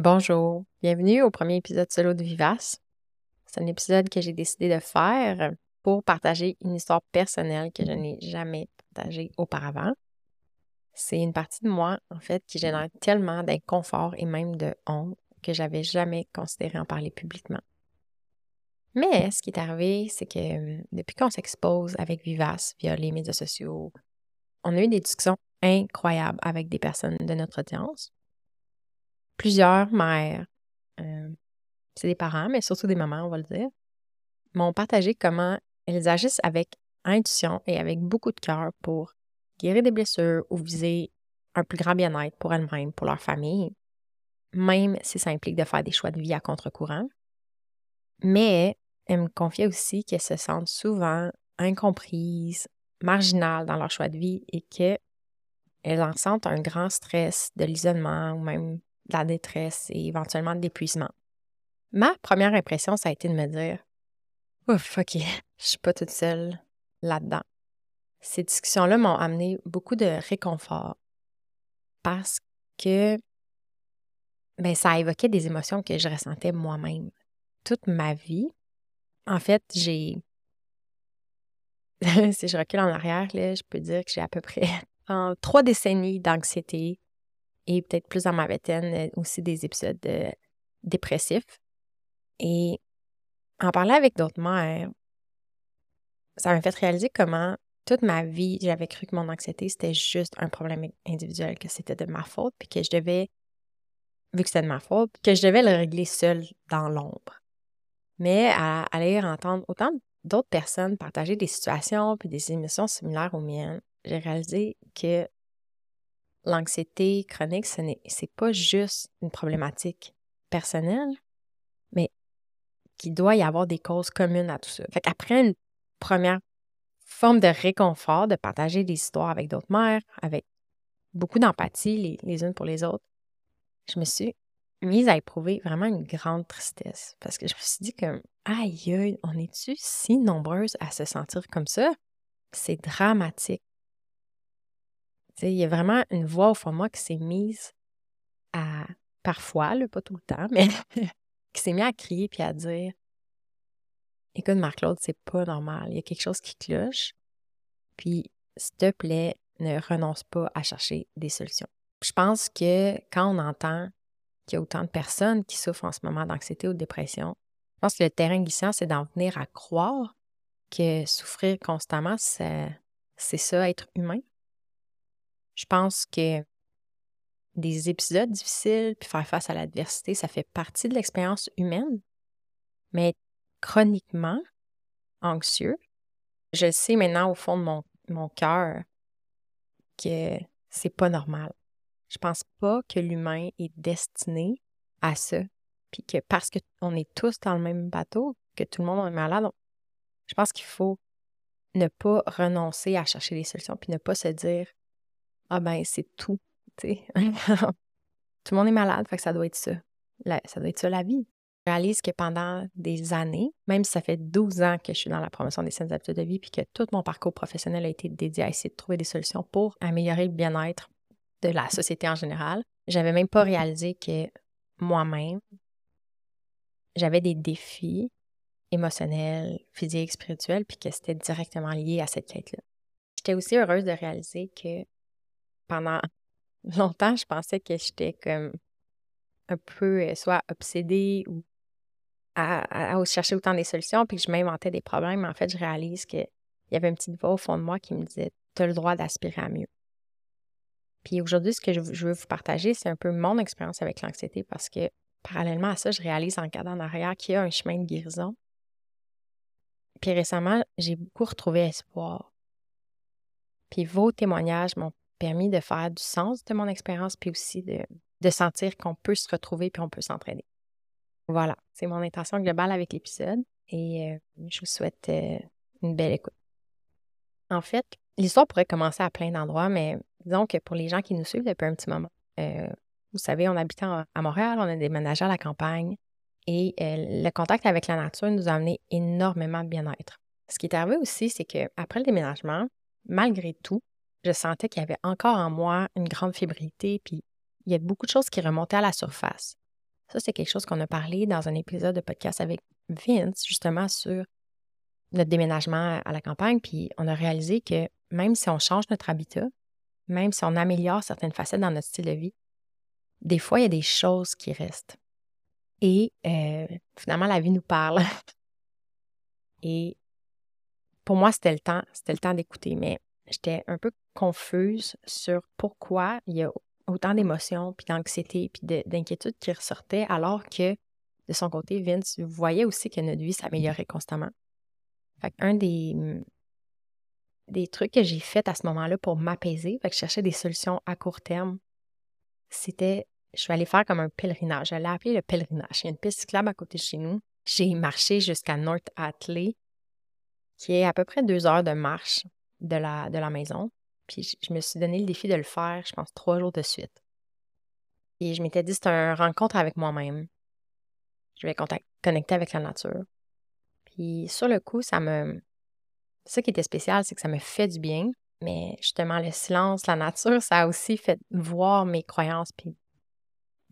Bonjour, bienvenue au premier épisode solo de Vivace. C'est un épisode que j'ai décidé de faire pour partager une histoire personnelle que je n'ai jamais partagée auparavant. C'est une partie de moi, en fait, qui génère tellement d'inconfort et même de honte que j'avais jamais considéré en parler publiquement. Mais ce qui est arrivé, c'est que euh, depuis qu'on s'expose avec Vivace via les médias sociaux, on a eu des discussions incroyables avec des personnes de notre audience. Plusieurs mères, euh, c'est des parents, mais surtout des mamans, on va le dire, m'ont partagé comment elles agissent avec intuition et avec beaucoup de cœur pour guérir des blessures ou viser un plus grand bien-être pour elles-mêmes, pour leur famille, même si ça implique de faire des choix de vie à contre-courant. Mais elles me confiaient aussi qu'elles se sentent souvent incomprises, marginales dans leur choix de vie et qu'elles en sentent un grand stress de l'isolement ou même de la détresse et éventuellement de l'épuisement. Ma première impression, ça a été de me dire Ouf, OK, je suis pas toute seule là-dedans. Ces discussions-là m'ont amené beaucoup de réconfort parce que ben, ça évoquait des émotions que je ressentais moi-même. Toute ma vie, en fait, j'ai. si je recule en arrière, là, je peux dire que j'ai à peu près trois décennies d'anxiété et peut-être plus dans ma vingtaine euh, aussi des épisodes euh, dépressifs. Et en parlant avec d'autres mères, ça m'a fait réaliser comment toute ma vie, j'avais cru que mon anxiété, c'était juste un problème individuel, que c'était de ma faute, puis que je devais, vu que c'était de ma faute, que je devais le régler seule dans l'ombre. Mais à aller entendre autant d'autres personnes partager des situations puis des émotions similaires aux miennes, j'ai réalisé que l'anxiété chronique, ce n'est pas juste une problématique personnelle, mais qu'il doit y avoir des causes communes à tout ça. Fait une première forme de réconfort de partager des histoires avec d'autres mères, avec beaucoup d'empathie les unes pour les autres, je me suis mise à éprouver vraiment une grande tristesse parce que je me suis dit aïe aïe, on est-tu si nombreuses à se sentir comme ça? C'est dramatique. Il y a vraiment une voix au fond de moi qui s'est mise à, parfois, pas tout le temps, mais qui s'est mise à crier puis à dire Écoute, Marc-Claude, c'est pas normal. Il y a quelque chose qui cloche. Puis, s'il te plaît, ne renonce pas à chercher des solutions. Je pense que quand on entend qu'il y a autant de personnes qui souffrent en ce moment d'anxiété ou de dépression. Je pense que le terrain glissant, c'est d'en venir à croire que souffrir constamment, c'est ça, être humain. Je pense que des épisodes difficiles, puis faire face à l'adversité, ça fait partie de l'expérience humaine. Mais chroniquement anxieux, je sais maintenant au fond de mon, mon cœur que c'est pas normal. Je pense pas que l'humain est destiné à ça. Puis que parce qu'on est tous dans le même bateau, que tout le monde est malade, je pense qu'il faut ne pas renoncer à chercher des solutions, puis ne pas se dire Ah ben, c'est tout. tout le monde est malade, fait que ça doit être ça. ça doit être ça la vie. Je réalise que pendant des années, même si ça fait 12 ans que je suis dans la promotion des saines habitudes de vie, puis que tout mon parcours professionnel a été dédié à essayer de trouver des solutions pour améliorer le bien-être de la société en général. J'avais même pas réalisé que moi-même, j'avais des défis émotionnels, physiques, spirituels, puis que c'était directement lié à cette quête-là. J'étais aussi heureuse de réaliser que pendant longtemps, je pensais que j'étais comme un peu euh, soit obsédée ou à, chercher autant des solutions, puis que je m'inventais des problèmes. En fait, je réalise qu'il y avait une petite voix au fond de moi qui me disait Tu as le droit d'aspirer à mieux. Puis aujourd'hui, ce que je veux vous partager, c'est un peu mon expérience avec l'anxiété parce que parallèlement à ça, je réalise en regardant en arrière qu'il y a un chemin de guérison. Puis récemment, j'ai beaucoup retrouvé espoir. Puis vos témoignages m'ont permis de faire du sens de mon expérience, puis aussi de, de sentir qu'on peut se retrouver puis on peut s'entraîner. Voilà, c'est mon intention globale avec l'épisode et euh, je vous souhaite euh, une belle écoute. En fait, l'histoire pourrait commencer à plein d'endroits, mais disons que pour les gens qui nous suivent depuis un petit moment, euh, vous savez, on habite à Montréal, on a déménagé à la campagne et le contact avec la nature nous a amené énormément de bien-être. Ce qui est arrivé aussi, c'est qu'après le déménagement, malgré tout, je sentais qu'il y avait encore en moi une grande fébrilité, puis il y a beaucoup de choses qui remontaient à la surface. Ça, c'est quelque chose qu'on a parlé dans un épisode de podcast avec Vince, justement, sur notre déménagement à la campagne. Puis on a réalisé que même si on change notre habitat, même si on améliore certaines facettes dans notre style de vie, des fois, il y a des choses qui restent. Et euh, finalement, la vie nous parle. Et pour moi, c'était le temps, c'était le temps d'écouter, mais j'étais un peu confuse sur pourquoi il y a autant d'émotions, puis d'anxiété, puis d'inquiétude qui ressortaient, alors que de son côté, Vince voyait aussi que notre vie s'améliorait constamment. Fait un des, des trucs que j'ai fait à ce moment-là pour m'apaiser, fait je des solutions à court terme, c'était, je suis allée faire comme un pèlerinage. J'allais appeler le pèlerinage. Il y a une piste cyclable à côté de chez nous. J'ai marché jusqu'à North Atley, qui est à peu près deux heures de marche de la, maison. Puis je me suis donné le défi de le faire, je pense, trois jours de suite. Et je m'étais dit, c'est une rencontre avec moi-même. Je vais connecter avec la nature. Puis sur le coup, ça me. Ce qui était spécial, c'est que ça me fait du bien. Mais justement, le silence, la nature, ça a aussi fait voir mes croyances puis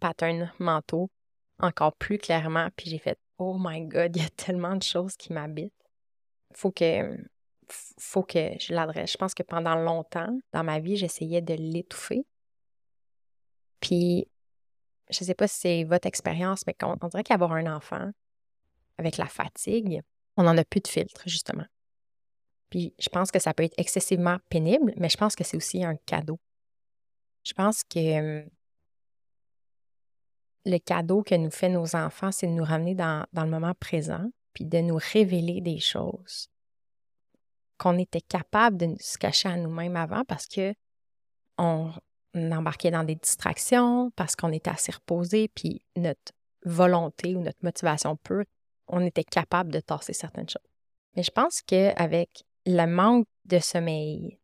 patterns mentaux encore plus clairement. Puis j'ai fait Oh my God, il y a tellement de choses qui m'habitent. Faut que faut que je l'adresse. Je pense que pendant longtemps, dans ma vie, j'essayais de l'étouffer. Puis, je ne sais pas si c'est votre expérience, mais on dirait qu'avoir un enfant, avec la fatigue, on n'en a plus de filtre, justement. Puis je pense que ça peut être excessivement pénible, mais je pense que c'est aussi un cadeau. Je pense que le cadeau que nous fait nos enfants, c'est de nous ramener dans, le moment présent, puis de nous révéler des choses qu'on était capable de se cacher à nous-mêmes avant parce que on embarquait dans des distractions, parce qu'on était assez reposé, puis notre volonté ou notre motivation pure, on était capable de tasser certaines choses. Mais je pense qu'avec le manque de sommeil,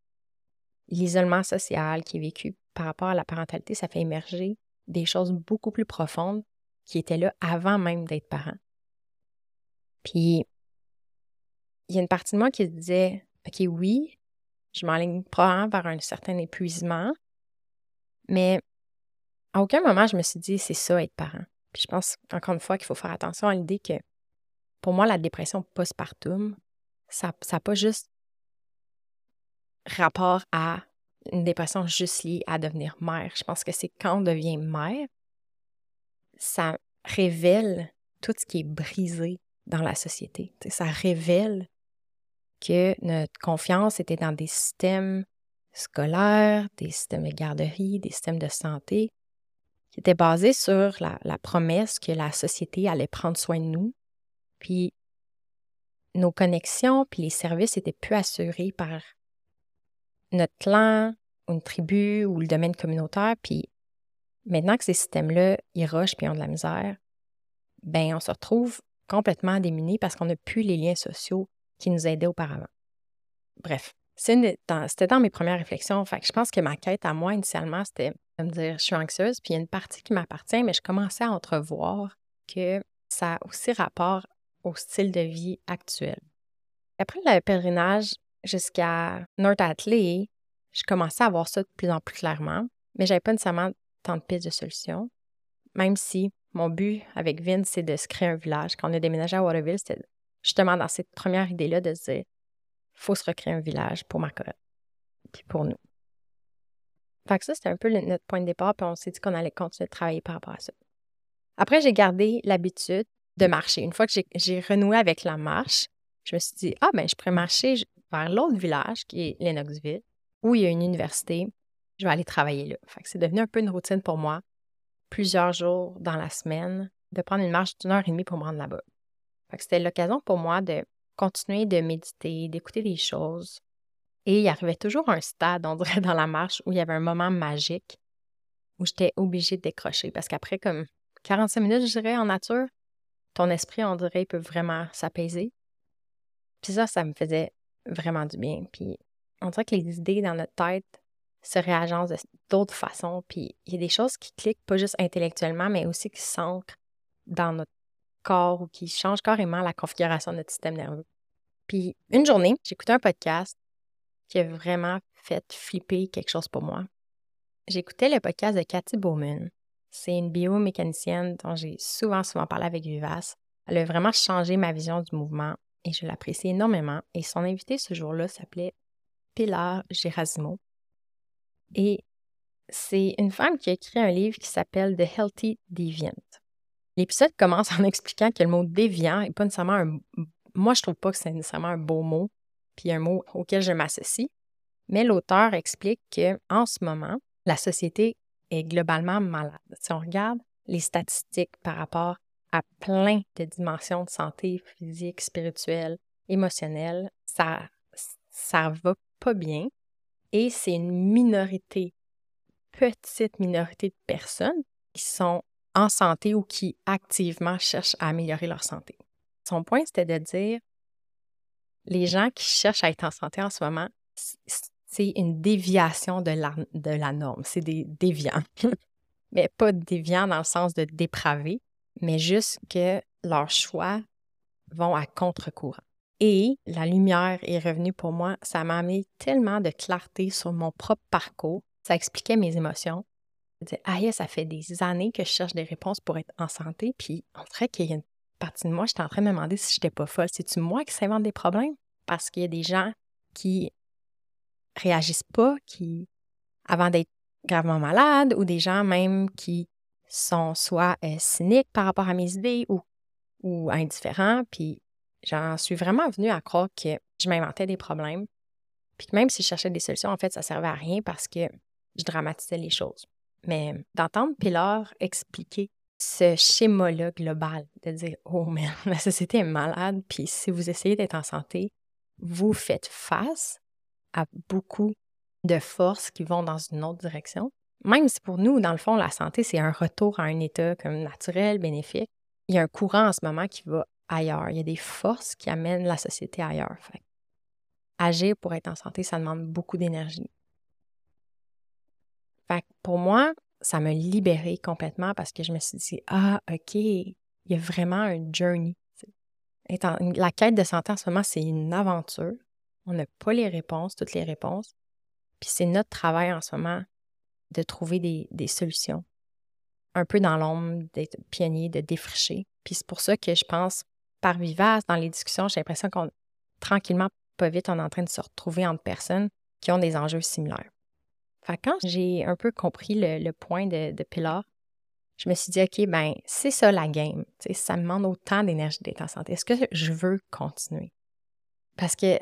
l'isolement social qui est vécu par rapport à la parentalité, ça fait émerger des choses beaucoup plus profondes qui étaient là avant même d'être parent. Puis, il y a une partie de moi qui se disait, OK, oui, je m'enligne probablement vers un certain épuisement, mais à aucun moment je me suis dit, c'est ça être parent. Puis je pense, encore une fois, qu'il faut faire attention à l'idée que, pour moi, la dépression postpartum, ça n'a pas juste rapport à une dépression juste liée à devenir mère. Je pense que c'est quand on devient mère, ça révèle tout ce qui est brisé dans la société. ça révèle que notre confiance était dans des systèmes scolaires, des systèmes de garderie, des systèmes de santé, qui étaient basés sur la, promesse que la société allait prendre soin de nous. Puis nos connexions, puis les services étaient plus assurés par notre clan, ou une tribu ou le domaine communautaire, puis maintenant que ces systèmes-là, ils rushent puis ont de la misère, ben on se retrouve complètement démunis parce qu'on n'a plus les liens sociaux qui nous aidaient auparavant. Bref, c'était dans, mes premières réflexions. Fait je pense que ma quête à moi, initialement, c'était de me dire je suis anxieuse, puis il y a une partie qui m'appartient, mais je commençais à entrevoir que ça a aussi rapport au style de vie actuel. Après le pèlerinage, jusqu'à North Atley, je commençais à voir ça de plus en plus clairement, mais j'avais pas nécessairement tant de pistes de solutions. Même si mon but avec Vince, c'est de se créer un village. Quand on a déménagé à Waterville, c'était justement dans cette première idée-là de se dire faut se recréer un village pour Margaret, puis pour nous. Fait que ça, c'était un peu notre point de départ, puis on s'est dit qu'on allait continuer de travailler par rapport à ça. Après, j'ai gardé l'habitude de marcher. Une fois que j'ai renoué avec la marche, je me suis dit, ah, ben, je pourrais marcher vers l'autre village qui est Lennoxville, où il y a une université. Je vais aller travailler là. Fait c'est devenu un peu une routine pour moi, plusieurs jours dans la semaine, de prendre une marche d'une heure et demie pour me rendre là-bas. C'était l'occasion pour moi de continuer de méditer, d'écouter des choses. Et il arrivait toujours un stade, on dirait, dans la marche où il y avait un moment magique où j'étais obligée de décrocher. Parce qu'après, comme 45 minutes, je dirais, en nature, ton esprit, on dirait, peut vraiment s'apaiser. Puis ça, ça me faisait vraiment du bien. Puis on dirait que les idées dans notre tête se réagencent d'autres façons. Puis il y a des choses qui cliquent pas juste intellectuellement, mais aussi qui s'ancrent dans notre corps ou qui changent carrément la configuration de notre système nerveux. Puis une journée, j'écoutais un podcast qui a vraiment fait flipper quelque chose pour moi. J'écoutais le podcast de Cathy Bowman C'est une biomécanicienne dont j'ai souvent, souvent parlé avec Vivace. Elle a vraiment changé ma vision du mouvement et je l'apprécie énormément. Et son invité ce jour-là s'appelait Pilar Gerasimo. Et c'est une femme qui a écrit un livre qui s'appelle The Healthy Deviant. L'épisode commence en expliquant que le mot déviant n'est pas nécessairement un. Moi, je trouve pas que c'est nécessairement un beau mot, puis un mot auquel je m'associe. Mais l'auteur explique que en ce moment, la société est globalement malade. Si on regarde les statistiques par rapport à plein de dimensions de santé physique, spirituelle, émotionnelle, ça ça va pas bien et c'est une minorité, petite minorité de personnes qui sont en santé ou qui activement cherchent à améliorer leur santé. Son point, c'était de dire les gens qui cherchent à être en santé en ce moment, c'est une déviation de la, de la norme. C'est des déviants. mais pas déviants dans le sens de dépraver, mais juste que leurs choix vont à contre-courant. Et la lumière est revenue pour moi. Ça m'a amené tellement de clarté sur mon propre parcours. Ça expliquait mes émotions. Disais, ah, ça fait des années que je cherche des réponses pour être en santé. Puis on dirait qu'il y a une partie de moi, j'étais en train de me demander si j'étais pas folle. C'est-tu moi qui s'invente des problèmes? Parce qu'il y a des gens qui réagissent pas, qui, avant d'être gravement malades, ou des gens même qui sont soit euh, cyniques par rapport à mes idées ou, ou indifférents. Puis j'en suis vraiment venue à croire que je m'inventais des problèmes. Puis que même si je cherchais des solutions, en fait, ça servait à rien parce que je dramatisais les choses. Mais d'entendre Pilar expliquer ce schéma-là global, de dire Oh, mais la société est malade, puis si vous essayez d'être en santé, vous faites face à beaucoup de forces qui vont dans une autre direction. Même si pour nous, dans le fond, la santé, c'est un retour à un état comme naturel, bénéfique, il y a un courant en ce moment qui va ailleurs. Il y a des forces qui amènent la société ailleurs. agir pour être en santé, ça demande beaucoup d'énergie. Pour moi, ça m'a libérée complètement parce que je me suis dit, ah, OK, il y a vraiment un journey. la quête de santé en ce moment, c'est une aventure. On n'a pas les réponses, toutes les réponses. Puis c'est notre travail en ce moment de trouver des, des solutions. Un peu dans l'ombre, d'être pionnier, de défricher. Puis c'est pour ça que je pense, par vivace, dans les discussions, j'ai l'impression qu'on, tranquillement, pas vite, on est en train de se retrouver entre personnes qui ont des enjeux similaires. Fait quand j'ai un peu compris le, point de, Pilar, je me suis dit, OK, ben c'est ça la game. ça me demande autant d'énergie d'être en santé. Est-ce que je veux continuer? Parce que,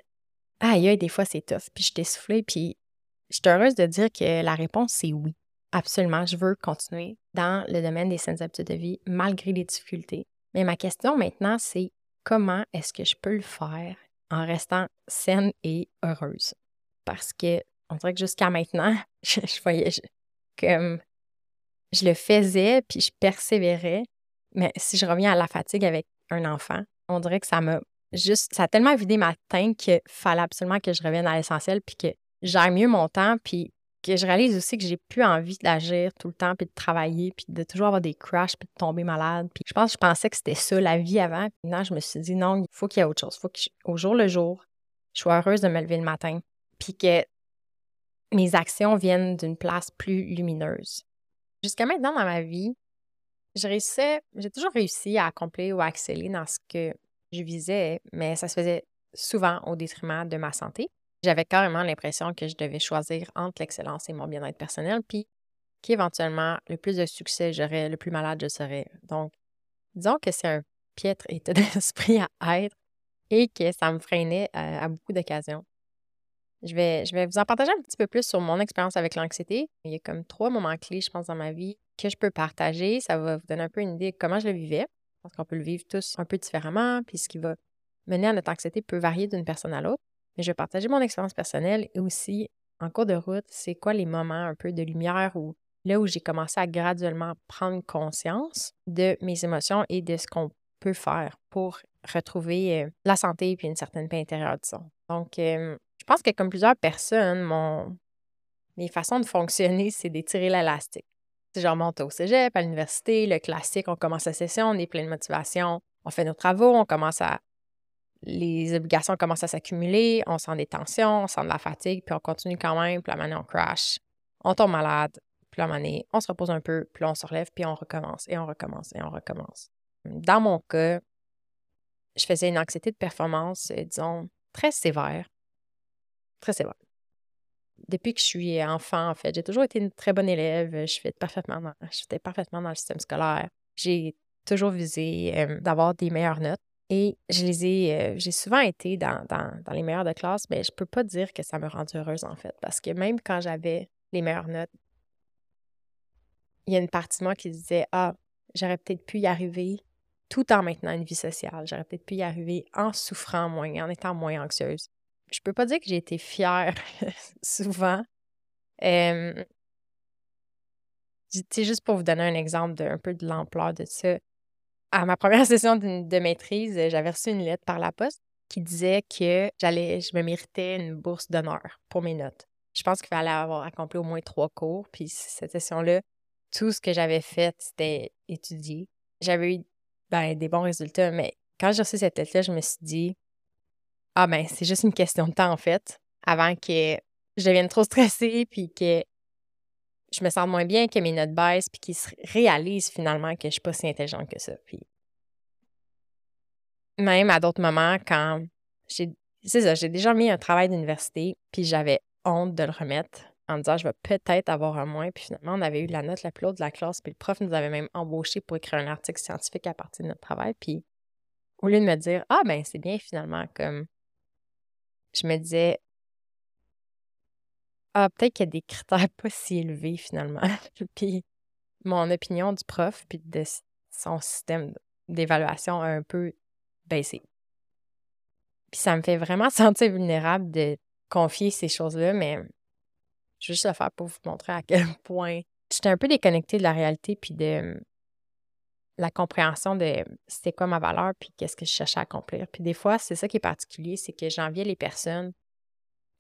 aïe, des fois, c'est tough. Puis je t'ai soufflé, puis je suis heureuse de dire que la réponse, c'est oui. Absolument, je veux continuer dans le domaine des saines habitudes de vie malgré les difficultés. Mais ma question maintenant, c'est comment est-ce que je peux le faire en restant saine et heureuse? Parce que on dirait que jusqu'à maintenant, je, voyais comme je le faisais puis je persévérais. Mais si je reviens à la fatigue avec un enfant, on dirait que ça m'a juste, ça a tellement vidé ma teinte qu'il fallait absolument que je revienne à l'essentiel puis que j'aille mieux mon temps puis que je réalise aussi que j'ai plus envie d'agir tout le temps, puis de travailler, puis de toujours avoir des crashs, puis de tomber malade. Puis je pense je pensais que c'était ça, la vie avant. Puis maintenant, je me suis dit, non, il faut qu'il y ait autre chose. Il faut qu'au jour le jour, je sois heureuse de me lever le matin, puis que mes actions viennent d'une place plus lumineuse. Jusqu'à maintenant dans ma vie, je réussissais, j'ai toujours réussi à accomplir ou à exceller dans ce que je visais, mais ça se faisait souvent au détriment de ma santé. J'avais carrément l'impression que je devais choisir entre l'excellence et mon bien-être personnel, puis qu'éventuellement, le plus de succès j'aurais, le plus malade je serais. Donc, disons que c'est un piètre état d'esprit à être et que ça me freinait à, beaucoup d'occasions. Je vais, je vais vous en partager un petit peu plus sur mon expérience avec l'anxiété. Il y a comme trois moments clés, je pense, dans ma vie que je peux partager. Ça va vous donner un peu une idée de comment je le vivais. Parce qu'on peut le vivre tous un peu différemment, puis ce qui va mener à notre anxiété peut varier d'une personne à l'autre mais je vais partager mon expérience personnelle et aussi, en cours de route, c'est quoi les moments un peu de lumière où là où j'ai commencé à graduellement prendre conscience de mes émotions et de ce qu'on peut faire pour retrouver euh, la santé et une certaine paix intérieure, disons. Donc, euh, je pense que comme plusieurs personnes, mon... mes façons de fonctionner, c'est d'étirer l'élastique. Si je remonte au cégep, à l'université, le classique, on commence la session, on est plein de motivation, on fait nos travaux, on commence à les obligations commencent à s'accumuler, on sent des tensions, on sent de la fatigue, puis on continue quand même, puis la manière on crash, on tombe malade, Puis moment donné, on se repose un peu, puis on se relève, puis on recommence, et on recommence, et on recommence. Dans mon cas, je faisais une anxiété de performance, euh, disons, très sévère. Très sévère. Depuis que je suis enfant, en fait, j'ai toujours été une très bonne élève. Je fais parfaitement dans, parfaitement le système scolaire. J'ai toujours visé euh, d'avoir des meilleures notes. Et je les ai, euh, j'ai souvent été dans, les meilleures de classe, mais je peux pas dire que ça me rend heureuse, en fait. Parce que même quand j'avais les meilleures notes, il y a une partie de moi qui disait Ah, j'aurais peut-être pu y arriver tout en maintenant une vie sociale. J'aurais peut-être pu y arriver en souffrant moins, en étant moins anxieuse. Je peux pas dire que j'ai été fière souvent. Euh, juste pour vous donner un exemple d'un peu de l'ampleur de ça. À ma première session de, maîtrise, j'avais reçu une lettre par la poste qui disait que j'allais, je me méritais une bourse d'honneur pour mes notes. Je pense qu'il fallait avoir accompli au moins trois cours. Puis cette session-là, tout ce que j'avais fait, c'était étudier. J'avais eu ben, des bons résultats, mais quand j'ai reçu cette lettre-là, je me suis dit Ah ben, c'est juste une question de temps en fait, avant que je devienne trop stressée, puis que je me sente moins bien, que mes notes baissent, puis qu'ils réalisent finalement que je suis pas si intelligente que ça. Puis même à d'autres moments, quand j'ai. C'est ça, j'ai déjà mis un travail d'université, puis j'avais honte de le remettre en disant je vais peut-être avoir un moins. Puis finalement, on avait eu la note la plus haute de la classe. Puis le prof nous avait même embauché pour écrire un article scientifique à partir de notre travail. Puis au lieu de me dire Ah, ben c'est bien finalement, comme je me disais Ah, peut-être qu'il y a des critères pas si élevés finalement. puis mon opinion du prof, puis de son système d'évaluation a un peu baissé. Puis ça me fait vraiment sentir vulnérable de confier ces choses-là, mais je vais juste le faire pour vous montrer à quel point j'étais un peu déconnectée de la réalité puis de la compréhension de c'était quoi ma valeur puis qu'est-ce que je cherchais à accomplir. Puis des fois, c'est ça qui est particulier, c'est que j'enviais les personnes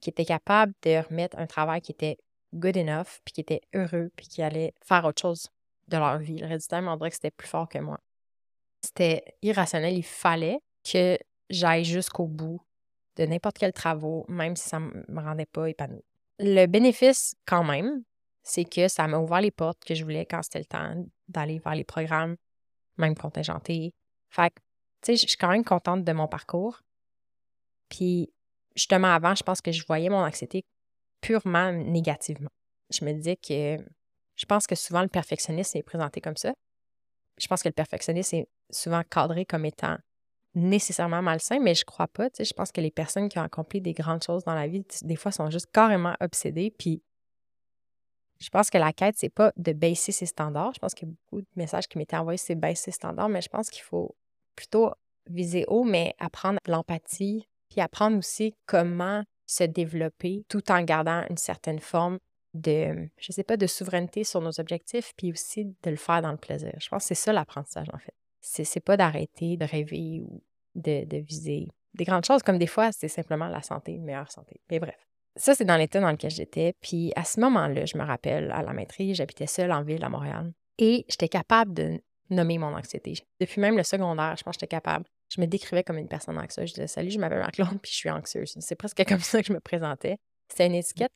qui étaient capables de remettre un travail qui était good enough, puis qui était heureux, puis qui allaient faire autre chose de leur vie. Le résultat, on dirait que c'était plus fort que moi. C'était irrationnel. Il fallait que j'aille jusqu'au bout de n'importe quel travail, même si ça ne me rendait pas épanouie. Le bénéfice, quand même, c'est que ça m'a ouvert les portes que je voulais quand c'était le temps d'aller vers les programmes, même contingentés. Fait que, tu sais, je suis quand même contente de mon parcours. Puis, justement, avant, je pense que je voyais mon anxiété purement négativement. Je me disais que je pense que souvent le perfectionnisme est présenté comme ça. Je pense que le perfectionnisme est souvent cadré comme étant nécessairement malsain, mais je crois pas. Je pense que les personnes qui ont accompli des grandes choses dans la vie, des fois, sont juste carrément obsédées. Puis, je pense que la quête, c'est pas de baisser ses standards. Je pense qu'il y a beaucoup de messages qui m'étaient envoyés, c'est baisser ses standards, mais je pense qu'il faut plutôt viser haut, mais apprendre l'empathie, puis apprendre aussi comment se développer tout en gardant une certaine forme de, je sais pas, de souveraineté sur nos objectifs, puis aussi de le faire dans le plaisir. Je pense que c'est ça l'apprentissage, en fait c'est pas d'arrêter de rêver ou de, viser des grandes choses, comme des fois, c'est simplement la santé, une meilleure santé. Mais bref. Ça, c'est dans l'état dans lequel j'étais. Puis à ce moment-là, je me rappelle, à la maîtrise, j'habitais seule en ville à Montréal. Et j'étais capable de nommer mon anxiété. Depuis même le secondaire, je pense que j'étais capable. Je me décrivais comme une personne anxieuse. Je disais Salut, je m'appelle Marc-Claude, puis je suis anxieuse. C'est presque comme ça que je me présentais. C'était une étiquette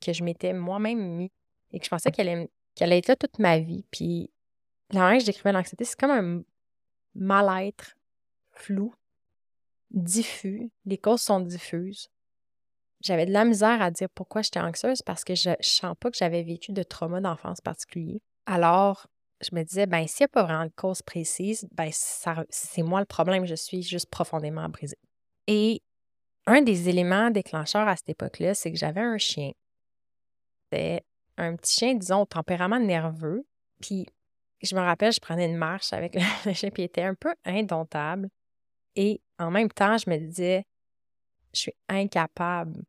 que je m'étais moi-même mis et que je pensais qu'elle allait, allait, être là toute ma vie. Puis la manière que je décrivais l'anxiété, c'est comme un mal-être flou, diffus. Les causes sont diffuses. J'avais de la misère à dire pourquoi j'étais anxieuse parce que je ne sens pas que j'avais vécu de trauma d'enfance particulier. Alors, je me disais, ben s'il n'y a pas vraiment de cause précise, ben c'est moi le problème, je suis juste profondément brisée. Et un des éléments déclencheurs à cette époque-là, c'est que j'avais un chien. C'était un petit chien, disons, au tempérament nerveux. Puis je me rappelle, je prenais une marche avec le chien, puis il était un peu indomptable. Et en même temps, je me disais, je suis incapable.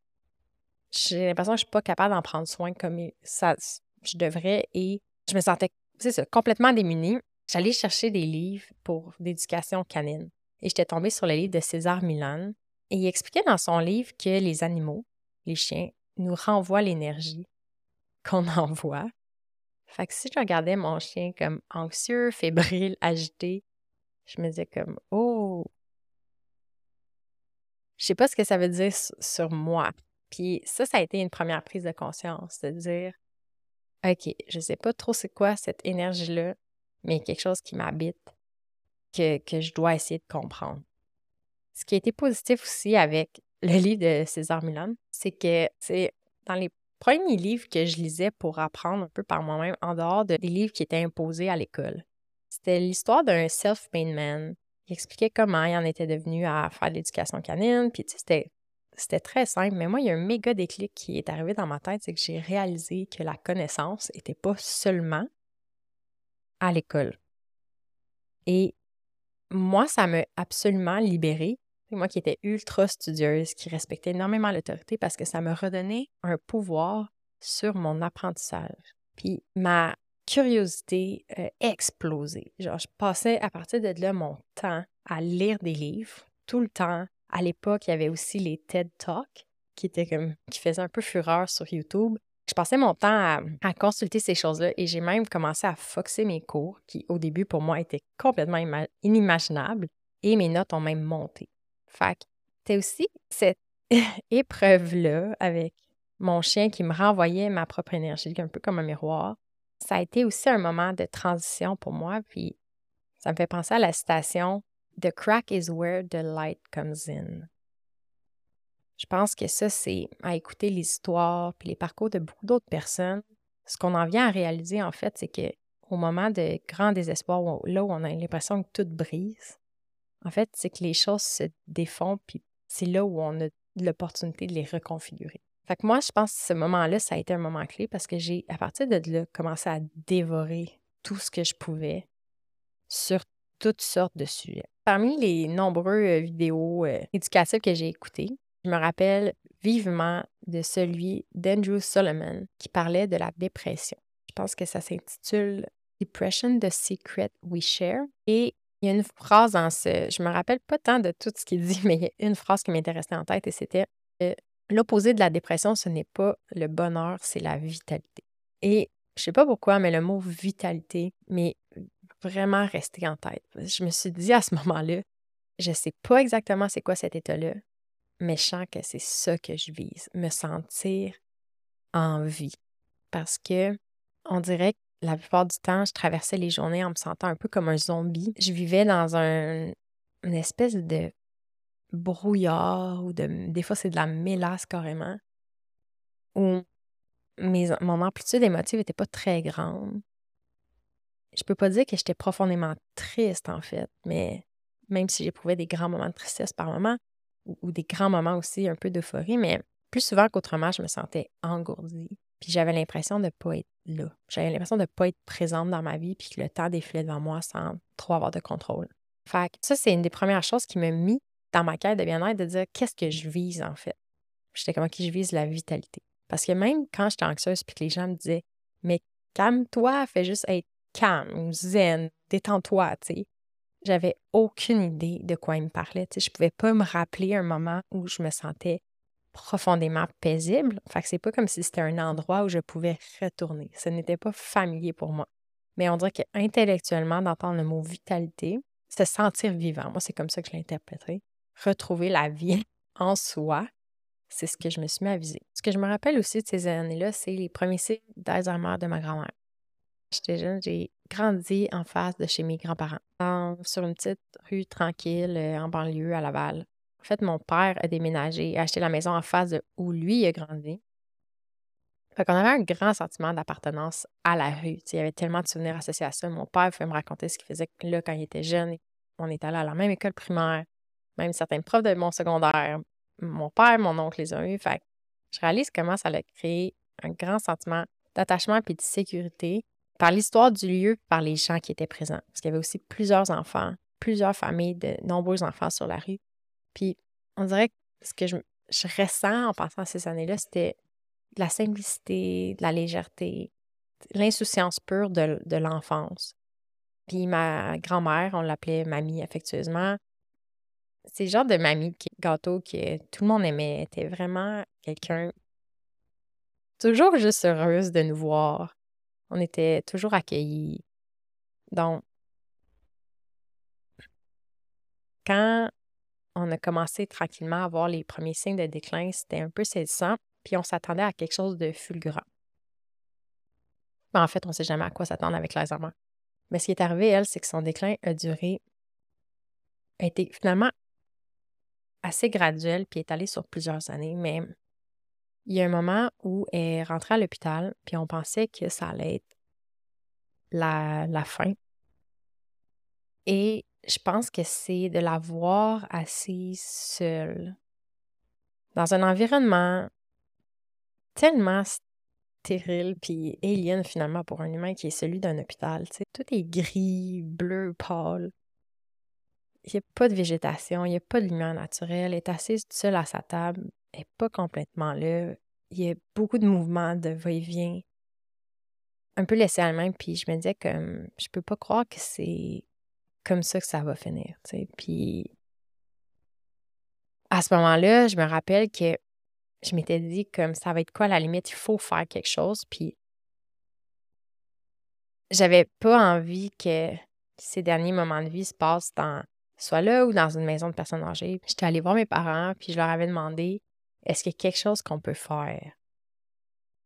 J'ai l'impression que je suis pas capable d'en prendre soin comme ça, je devrais. Et je me sentais, c'est ça, complètement démunie. J'allais chercher des livres pour l'éducation canine. Et j'étais tombée sur le livre de César Milan. Et il expliquait dans son livre que les animaux, les chiens, nous renvoient l'énergie qu'on envoie fait que si je regardais mon chien comme anxieux, fébrile, agité, je me disais comme Oh! Je sais pas ce que ça veut dire sur moi. Puis ça, ça a été une première prise de conscience, de dire OK, je sais pas trop c'est quoi cette énergie-là, mais quelque chose qui m'habite, que, que je dois essayer de comprendre. Ce qui a été positif aussi avec le livre de César Milan, c'est que c'est dans les premiers livres que je lisais pour apprendre un peu par moi-même, en dehors des livres qui étaient imposés à l'école. C'était l'histoire d'un self-made man. Il expliquait comment il en était devenu à faire de l'éducation canine, puis tu sais, c'était c'était très simple, mais moi, il y a un méga déclic qui est arrivé dans ma tête, c'est que j'ai réalisé que la connaissance n'était pas seulement à l'école. Et moi, ça m'a absolument libérée moi qui étais ultra studieuse, qui respectais énormément l'autorité parce que ça me redonnait un pouvoir sur mon apprentissage. Puis ma curiosité a explosé. Genre, je passais à partir de là mon temps à lire des livres tout le temps. À l'époque, il y avait aussi les TED Talks qui qui faisaient un peu fureur sur YouTube. Je passais mon temps à, à consulter ces choses-là et j'ai même commencé à foxer mes cours qui au début pour moi étaient complètement inimaginables et mes notes ont même monté. Fait que aussi cette épreuve-là avec mon chien qui me renvoyait ma propre énergie, un peu comme un miroir. Ça a été aussi un moment de transition pour moi, puis ça me fait penser à la citation The crack is where the light comes in. Je pense que ça, c'est à écouter l'histoire puis les parcours de beaucoup d'autres personnes. Ce qu'on en vient à réaliser, en fait, c'est que au moment de grand désespoir, là où on a l'impression que tout brise, en fait, c'est que les choses se défont, puis c'est là où on a l'opportunité de les reconfigurer. Fait que moi, je pense que ce moment-là, ça a été un moment clé parce que j'ai, à partir de là, commencé à dévorer tout ce que je pouvais sur toutes sortes de sujets. Parmi les nombreux vidéos éducatives que j'ai écoutées, je me rappelle vivement de celui d'Andrew Solomon qui parlait de la dépression. Je pense que ça s'intitule Depression, the Secret We Share. Et il y a une phrase dans ce. Je me rappelle pas tant de tout ce qu'il dit, mais il y a une phrase qui restée en tête et c'était L'opposé de la dépression, ce n'est pas le bonheur, c'est la vitalité. Et je sais pas pourquoi, mais le mot vitalité m'est vraiment resté en tête. Je me suis dit à ce moment-là, je sais pas exactement c'est quoi cet état-là, mais je sens que c'est ça que je vise, me sentir en vie. Parce que on dirait que la plupart du temps, je traversais les journées en me sentant un peu comme un zombie. Je vivais dans un, une espèce de brouillard ou de. Des fois, c'est de la mélasse carrément. Où mes, mon amplitude émotive n'était pas très grande. Je peux pas dire que j'étais profondément triste, en fait, mais même si j'éprouvais des grands moments de tristesse par moment, ou, des grands moments aussi un peu d'euphorie, mais plus souvent qu'autrement, je me sentais engourdie. Puis j'avais l'impression de pas être là. J'avais l'impression de pas être présente dans ma vie, puis que le temps défilait devant moi sans trop avoir de contrôle. Fait que ça, c'est une des premières choses qui m'a mis dans ma quête de bien-être, de dire qu'est-ce que je vise en fait. J'étais comme, qui je vise la vitalité. Parce que même quand j'étais anxieuse, puis que les gens me disaient, mais calme-toi, fais juste être calme zen, détends-toi, tu sais. J'avais aucune idée de quoi ils me. Tu sais, je pouvais pas me rappeler un moment où je me sentais profondément paisible. Fait que c'est pas comme si c'était un endroit où je pouvais retourner. Ce n'était pas familier pour moi. Mais on dirait qu'intellectuellement, d'entendre le mot vitalité, se sentir vivant, moi, c'est comme ça que je l'interpréterais. Retrouver la vie en soi, c'est ce que je me suis mis à viser. Ce que je me rappelle aussi de ces années-là, c'est les premiers signes d'Alzheimer de ma grand-mère. J'étais jeune, j'ai grandi en face de chez mes grands-parents, sur une petite rue tranquille euh, en banlieue à Laval. En fait, mon père a déménagé, a acheté la maison en face de où lui a grandi. Fait qu'on avait un grand sentiment d'appartenance à la rue. il y avait tellement de souvenirs associés à ça. Mon père pouvait me raconter ce qu'il faisait là quand il était jeune. On est allé à la même école primaire, même certains profs de mon secondaire. Mon père, mon oncle les ont eus. Fait je réalise comment ça a créé un grand sentiment d'attachement et de sécurité par l'histoire du lieu, par les gens qui étaient présents. Parce qu'il y avait aussi plusieurs enfants, plusieurs familles de nombreux enfants sur la rue. Puis on dirait que ce que je, ressens en passant ces années-là, c'était de la simplicité, de la légèreté, l'insouciance pure de, l'enfance. Puis ma grand-mère, on l'appelait mamie affectueusement. C'est le genre de mamie qui, gâteau que tout le monde aimait. était vraiment quelqu'un toujours juste heureuse de nous voir. On était toujours accueillis. Donc, quand on a commencé tranquillement à voir les premiers signes de déclin. C'était un peu saisissant, puis on s'attendait à quelque chose de fulgurant. Mais en fait, on ne sait jamais à quoi s'attendre avec l'Alzheimer. Mais ce qui est arrivé, elle, c'est que son déclin a duré, a été finalement assez graduel, puis est allé sur plusieurs années. Mais il y a un moment où elle est rentrée à l'hôpital, puis on pensait que ça allait être la, la fin. Et je pense que c'est de la voir assise seule dans un environnement tellement stérile puis alien finalement pour un humain qui est celui d'un hôpital. Tout est gris, bleu, pâle. Il n'y a pas de végétation, il n'y a pas de lumière naturelle. Elle est assise seule à sa table, pas complètement là. Il y a beaucoup de mouvements de va-et-vient. Un peu laissé à elle-même, puis je me disais que je peux pas croire que c'est comme ça que ça va finir. Puis à ce moment-là, je me rappelle que je m'étais dit comme ça va être quoi la limite, il faut faire quelque chose. Puis j'avais pas envie que ces derniers moments de vie se passent dans soit là ou dans une maison de personnes âgées. J'étais allée voir mes parents, puis je leur avais demandé est-ce qu'il y a quelque chose qu'on peut faire?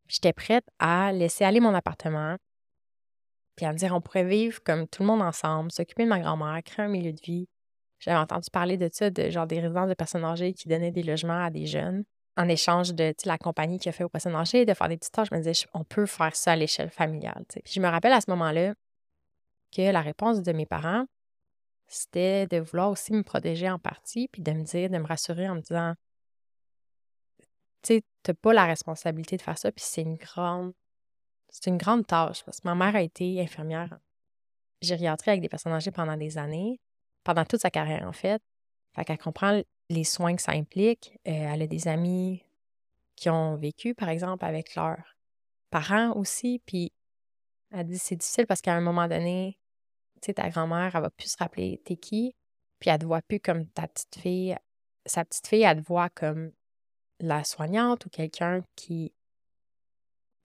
J'étais prête à laisser aller mon appartement, puis à me dire on pourrait vivre comme tout le monde ensemble, s'occuper de ma grand-mère, créer un milieu de vie. J'avais entendu parler de ça, de genre des résidences de personnes âgées qui donnaient des logements à des jeunes en échange de la compagnie qui a fait aux personnes âgées, de faire des petites tâches. Je me disais, on peut faire ça à l'échelle familiale. Puis je me rappelle à ce moment-là que la réponse de mes parents, c'était de vouloir aussi me protéger en partie, puis de me dire, de me rassurer en me disant, tu t'as pas la responsabilité de faire ça, puis c'est une grande, c'est une grande tâche, parce que ma mère a été infirmière gériatrie avec des personnes âgées pendant des années, pendant toute sa carrière, en fait. Fait qu'elle comprend les soins que ça implique. Euh, elle a des amis qui ont vécu, par exemple, avec leurs parents aussi. Puis elle dit c'est difficile parce qu'à un moment donné, tu sais, ta grand-mère, elle va plus se rappeler t'es qui, puis elle te voit plus comme ta petite fille. Sa petite fille, elle te voit comme la soignante ou quelqu'un qui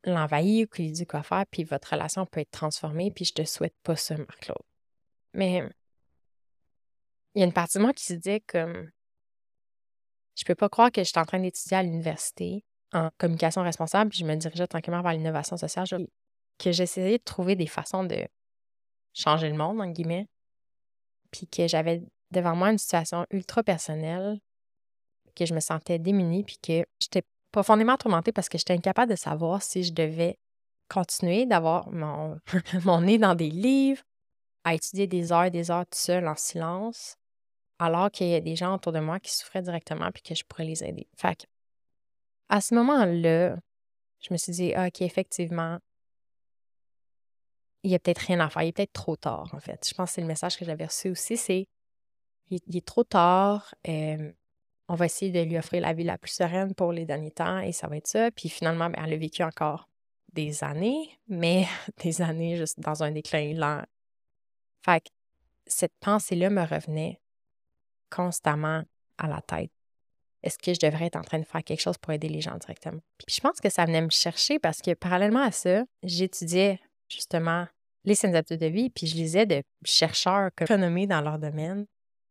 l'envahit ou qui lui dit quoi faire, puis votre relation peut être transformée, puis je te souhaite pas ça, Marc-Claude. Mais il y a une partie de moi qui se dit comme je peux pas croire que j'étais en train d'étudier à l'université en communication responsable, puis je me dirigeais tranquillement vers l'innovation sociale, que j'essayais de trouver des façons de changer le monde, en guillemets, puis que j'avais devant moi une situation ultra personnelle, que je me sentais démunie, puis que j'étais profondément tourmentée parce que j'étais incapable de savoir si je devais continuer d'avoir mon, nez dans des livres, à étudier des heures et des heures tout seul en silence, alors qu'il y a des gens autour de moi qui souffraient directement puis que je pourrais les aider. Fait à ce moment-là, je me suis dit, ah, OK, effectivement, il n'y a peut-être rien à faire. Il est peut-être trop tard, en fait. Je pense que c'est le message que j'avais reçu aussi, c'est il, est trop tard. Euh, on va essayer de lui offrir la vie la plus sereine pour les derniers temps et ça va être ça. Puis finalement, ben, elle a vécu encore des années, mais des années juste dans un déclin lent. Fait que cette pensée-là me revenait constamment à la tête. Est-ce que je devrais être en train de faire quelque chose pour aider les gens directement? Puis je pense que ça venait me chercher parce que parallèlement à ça, j'étudiais justement les saines habitudes de vie, puis je lisais de chercheurs renommés dans leur domaine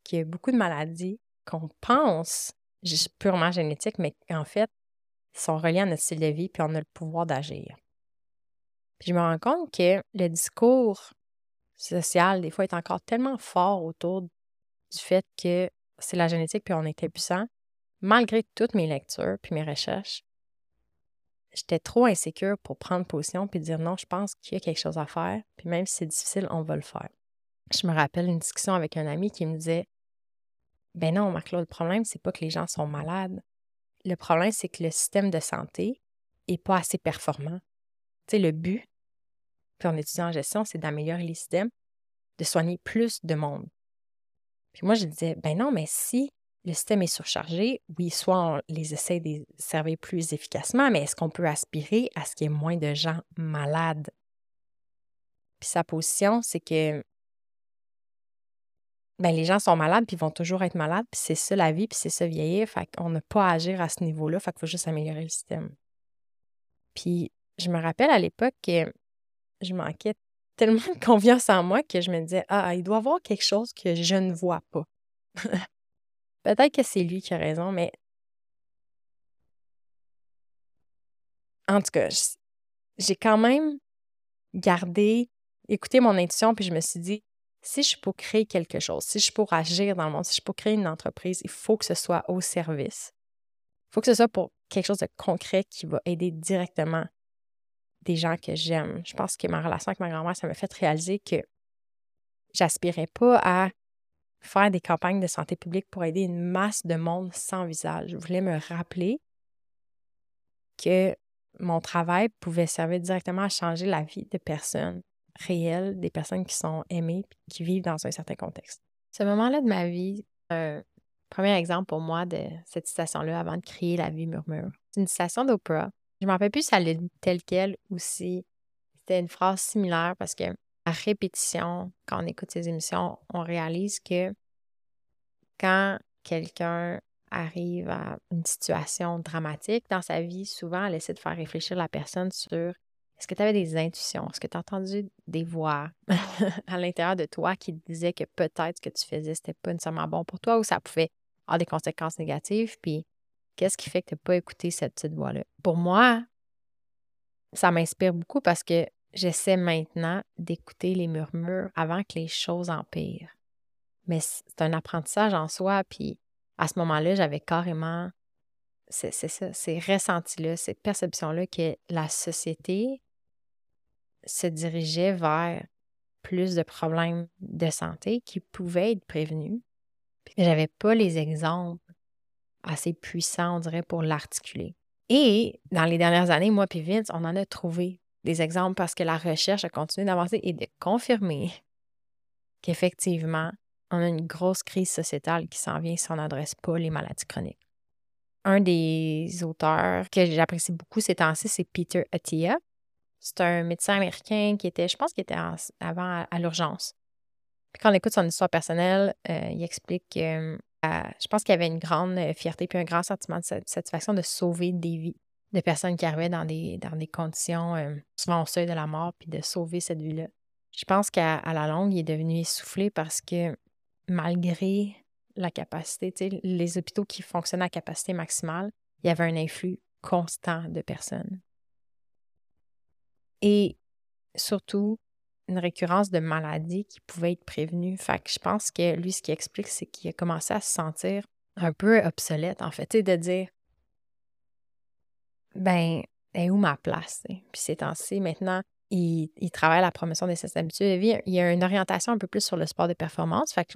qui a beaucoup de maladies qu'on pense purement génétiques, mais en fait, sont reliés à notre style de vie, puis on a le pouvoir d'agir. Puis je me rends compte que le discours social, des fois, est encore tellement fort autour du fait que c'est la génétique puis on est impuissant, malgré toutes mes lectures puis mes recherches, j'étais trop insécure pour prendre position puis dire non, je pense qu'il y a quelque chose à faire, puis même si c'est difficile, on va le faire. Je me rappelle une discussion avec un ami qui me disait Ben non, Marc-Claude, le problème, c'est pas que les gens sont malades. Le problème, c'est que le système de santé est pas assez performant. Tu sais, le but, puis en étudiant en gestion, c'est d'améliorer les systèmes, de soigner plus de monde. Puis moi, je disais, ben non, mais si le système est surchargé, oui, soit on les essaie de servir plus efficacement, mais est-ce qu'on peut aspirer à ce qu'il y ait moins de gens malades? Puis sa position, c'est que ben, les gens sont malades, puis ils vont toujours être malades, puis c'est ça la vie, puis c'est ça vieillir. Fait qu'on n'a pas à agir à ce niveau-là, fait qu'il faut juste améliorer le système. Puis je me rappelle à l'époque que je manquais tellement de confiance en moi que je me disais Ah, il doit y avoir quelque chose que je ne vois pas. Peut-être que c'est lui qui a raison, mais en tout cas, j'ai quand même gardé, écouté mon intuition, puis je me suis dit, si je suis pour créer quelque chose, si je suis pour agir dans le monde, si je suis pour créer une entreprise, il faut que ce soit au service. Il faut que ce soit pour quelque chose de concret qui va aider directement des gens que j'aime. Je pense que ma relation avec ma grand-mère, ça m'a fait réaliser que j'aspirais pas à faire des campagnes de santé publique pour aider une masse de monde sans visage. Je voulais me rappeler que mon travail pouvait servir directement à changer la vie de personnes réelles, des personnes qui sont aimées qui vivent dans un certain contexte. Ce moment-là de ma vie, un premier exemple pour moi de cette citation-là avant de créer La vie murmure. C'est une citation d'Oprah. Je ne me rappelle plus si elle est telle qu'elle ou si c'était une phrase similaire parce que à répétition, quand on écoute ces émissions, on réalise que quand quelqu'un arrive à une situation dramatique dans sa vie, souvent, elle essaie de faire réfléchir la personne sur est-ce que tu avais des intuitions? Est-ce que tu as entendu des voix à l'intérieur de toi qui disaient que peut-être ce que tu faisais, c'était pas nécessairement bon pour toi ou ça pouvait avoir des conséquences négatives? Puis, qu'est-ce qui fait que tu n'as pas écouté cette petite voix-là? Pour moi, ça m'inspire beaucoup parce que j'essaie maintenant d'écouter les murmures avant que les choses empirent. Mais c'est un apprentissage en soi, puis à ce moment-là, j'avais carrément c'est ça, ces ressentis-là, cette perception-là que la société se dirigeait vers plus de problèmes de santé qui pouvaient être prévenus. J'avais pas les exemples assez puissants, on dirait, pour l'articuler. Et dans les dernières années, moi puis Vince, on en a trouvé des exemples parce que la recherche a continué d'avancer et de confirmer qu'effectivement, on a une grosse crise sociétale qui s'en vient si on n'adresse pas les maladies chroniques un des auteurs que j'apprécie beaucoup ces temps-ci, c'est Peter Attia. C'est un médecin américain qui était, je pense qu'il était avant à, l'urgence. Puis quand on écoute son histoire personnelle, euh, il explique que euh, je pense qu'il avait une grande euh, fierté puis un grand sentiment de satisfaction de sauver des vies de personnes qui arrivaient dans des, dans des conditions souvent au seuil de la mort, puis de sauver cette vie-là. Je pense qu'à la longue, il est devenu essoufflé parce que malgré la capacité, les hôpitaux qui fonctionnaient à capacité maximale, il y avait un influx constant de personnes. Et surtout, une récurrence de maladies qui pouvaient être prévenues. Fait que je pense que lui, ce qui explique, c'est qu'il a commencé à se sentir un peu obsolète, en fait, de dire ben, est où ma place? Puis ces temps-ci, maintenant, il, travaille à la promotion des habitudes de vie. Il y a une orientation un peu plus sur le sport de performance. Fait que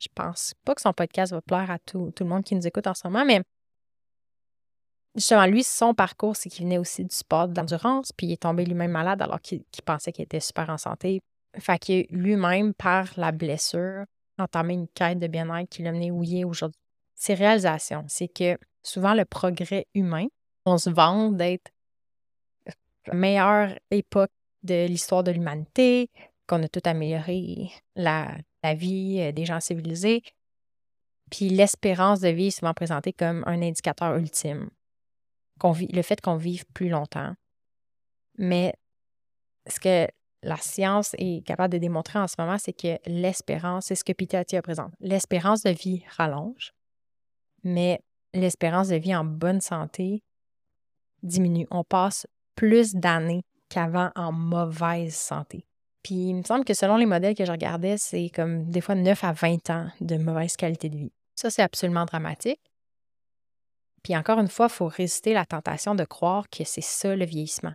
je pense pas que son podcast va plaire à tout, le monde qui nous écoute en ce moment, mais justement, lui, son parcours, c'est qu'il venait aussi du sport d'endurance, puis il est tombé lui-même malade alors qu'il pensait qu'il était super en santé. Fait que lui-même, par la blessure, entamé une quête de bien-être qui l'a mené où il est aujourd'hui. Ses réalisations, c'est que souvent le progrès humain, on se vante d'être la meilleure époque de l'histoire de l'humanité, qu'on a tout amélioré, la, la vie euh, des gens civilisés. Puis l'espérance de vie est souvent présentée comme un indicateur ultime. Le fait qu'on vive plus longtemps. Mais ce que la science est capable de démontrer en ce moment, c'est que l'espérance, c'est ce que a présente. L'espérance de vie rallonge, mais l'espérance de vie en bonne santé diminue. On passe plus d'années qu'avant en mauvaise santé. Puis il me semble que selon les modèles que je regardais, c'est comme des fois 9 à 20 ans de mauvaise qualité de vie. Ça, c'est absolument dramatique. Puis encore une fois, il faut résister la tentation de croire que c'est ça le vieillissement.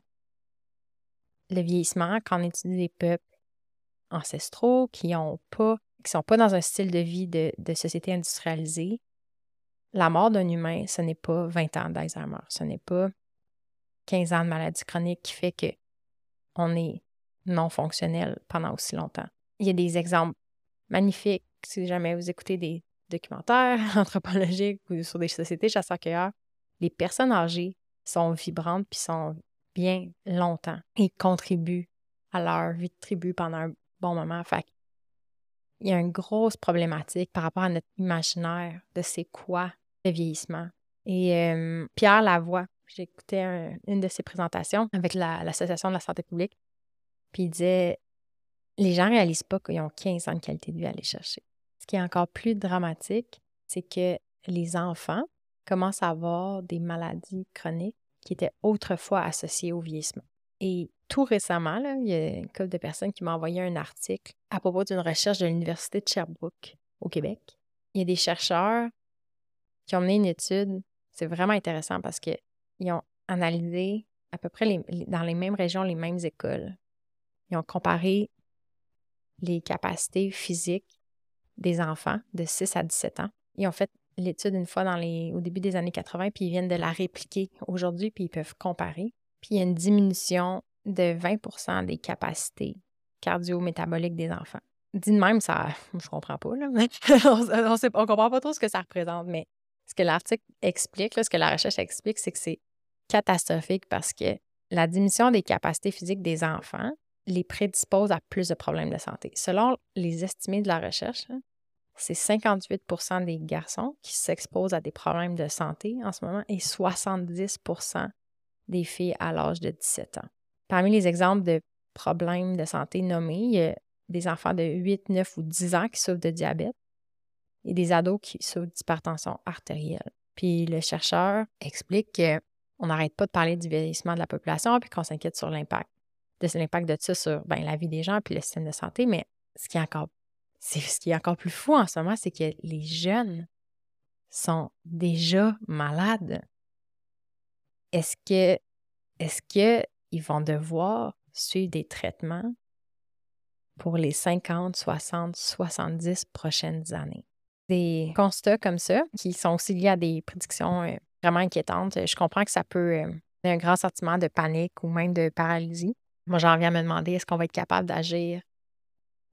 Le vieillissement, quand on étudie des peuples ancestraux qui ont pas, qui sont pas dans un style de vie de, société industrialisée, la mort d'un humain, ce n'est pas 20 ans d'Alzheimer, ce n'est pas 15 ans de maladie chronique qui fait que on est non fonctionnel pendant aussi longtemps. Il y a des exemples magnifiques si jamais vous écoutez des documentaires anthropologiques ou sur des sociétés chasseurs-cueilleurs. Les personnes âgées sont vibrantes puis sont bien longtemps et contribuent à leur vie de tribu pendant un bon moment. Fait il y a une grosse problématique par rapport à notre imaginaire de c'est quoi le vieillissement. Et euh, Pierre Lavoie, j'écoutais une de ses présentations avec l'Association de la santé publique, puis il disait les gens ne réalisent pas qu'ils ont 15 ans de qualité de vie à aller chercher. Qui est encore plus dramatique, c'est que les enfants commencent à avoir des maladies chroniques qui étaient autrefois associées au vieillissement. Et tout récemment, il y a une couple de personnes qui m'ont envoyé un article à propos d'une recherche de l'Université de Sherbrooke au Québec. Il y a des chercheurs qui ont mené une étude. C'est vraiment intéressant parce qu'ils ont analysé à peu près dans les mêmes régions, les mêmes écoles. Ils ont comparé les capacités physiques des enfants de 6 à 17 ans. Ils ont fait l'étude une fois dans les, au début des années 80, puis ils viennent de la répliquer aujourd'hui, puis ils peuvent comparer. Puis il y a une diminution de 20% des capacités cardio-métaboliques des enfants. Dit de même, ça, je comprends pas, là. on, ne comprend pas trop ce que ça représente, mais ce que l'article explique, ce que la recherche explique, c'est que c'est catastrophique parce que la diminution des capacités physiques des enfants les prédispose à plus de problèmes de santé. Selon les estimés de la recherche, c'est 58% des garçons qui s'exposent à des problèmes de santé en ce moment et 70% des filles à l'âge de 17 ans. Parmi les exemples de problèmes de santé nommés, il y a des enfants de 8, 9 ou 10 ans qui souffrent de diabète et des ados qui souffrent d'hypertension artérielle. Puis le chercheur explique qu'on n'arrête pas de parler du vieillissement de la population puis qu'on s'inquiète sur l'impact de l'impact de ça sur ben, la vie des gens puis le système de santé, mais ce qui est encore c'est ce qui est encore plus fou en ce moment, c'est que les jeunes sont déjà malades. Est-ce que est-ce qu'ils vont devoir suivre des traitements pour les 50, 60, 70 prochaines années? Des constats comme ça, qui sont aussi liés à des prédictions euh, vraiment inquiétantes, je comprends que ça peut euh, un grand sentiment de panique ou même de paralysie. Moi, j'en viens à me demander est-ce qu'on va être capable d'agir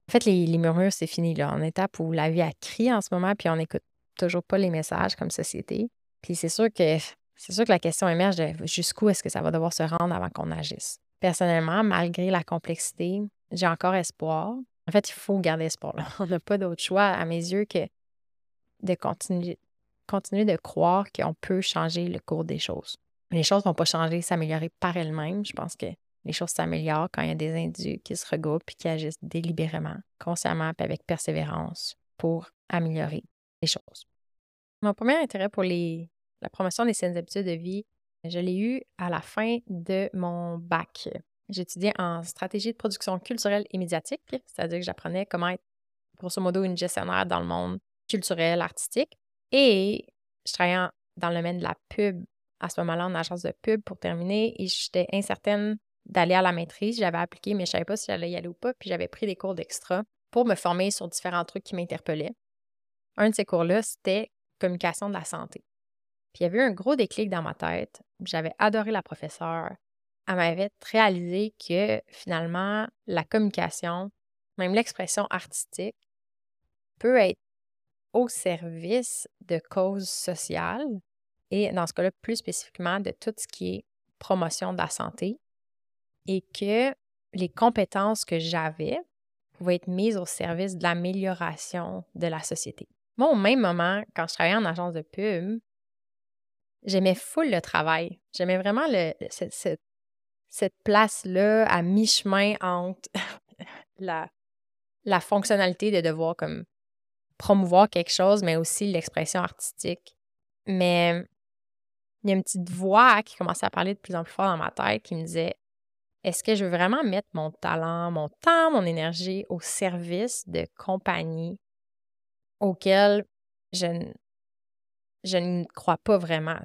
en fait, les, murmures, c'est fini. Là. On est étape où la vie a crié en ce moment, puis on n'écoute toujours pas les messages comme société. Puis c'est sûr que c'est sûr que la question émerge de jusqu'où est-ce que ça va devoir se rendre avant qu'on agisse. Personnellement, malgré la complexité, j'ai encore espoir. En fait, il faut garder espoir. On n'a pas d'autre choix, à mes yeux, que de continuer, continuer de croire qu'on peut changer le cours des choses. Les choses ne vont pas changer, s'améliorer par elles-mêmes. Je pense que les choses s'améliorent quand il y a des individus qui se regroupent et qui agissent délibérément, consciemment et avec persévérance pour améliorer les choses. Mon premier intérêt pour la promotion des saines habitudes de vie, je l'ai eu à la fin de mon bac. J'étudiais en stratégie de production culturelle et médiatique, c'est-à-dire que j'apprenais comment être, grosso modo, une gestionnaire dans le monde culturel, artistique. Et je travaillais dans le domaine de la pub à ce moment-là en agence de pub pour terminer et j'étais incertaine d'aller à la maîtrise. J'avais appliqué, mais je ne savais pas si j'allais y aller ou pas. Puis j'avais pris des cours d'extra pour me former sur différents trucs qui m'interpellaient. Un de ces cours-là, c'était communication de la santé. Puis il y avait eu un gros déclic dans ma tête. J'avais adoré la professeure. Elle m'avait réalisé que finalement, la communication, même l'expression artistique, peut être au service de causes sociales et dans ce cas-là, plus spécifiquement de tout ce qui est promotion de la santé, et que les compétences que j'avais pouvaient être mises au service de l'amélioration de la société. Moi, au même moment, quand je travaillais en agence de pub, j'aimais full le travail. J'aimais vraiment cette place-là à mi-chemin entre la, la fonctionnalité de devoir comme promouvoir quelque chose, mais aussi l'expression artistique. Mais il y a une petite voix qui commençait à parler de plus en plus fort dans ma tête qui me disait est-ce que je veux vraiment mettre mon talent, mon temps, mon énergie au service de compagnies auxquelles je, ne crois pas vraiment?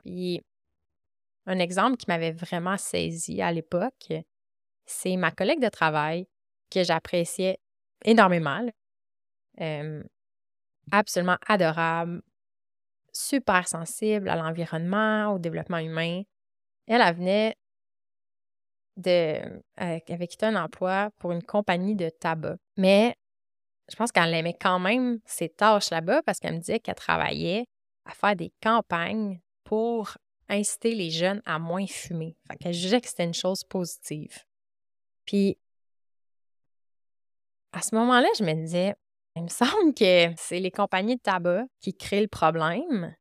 un exemple qui m'avait vraiment saisi à l'époque, c'est ma collègue de travail que j'appréciais énormément. absolument adorable, super sensible à l'environnement, au développement humain. Elle, elle venait de, avait quitté un emploi pour une compagnie de tabac. Mais je pense qu'elle aimait quand même ses tâches là-bas parce qu'elle me disait qu'elle travaillait à faire des campagnes pour inciter les jeunes à moins fumer. Fait qu'elle jugeait que c'était une chose positive. Puis, à ce moment-là, je me disais, il me semble que c'est les compagnies de tabac qui créent le problème.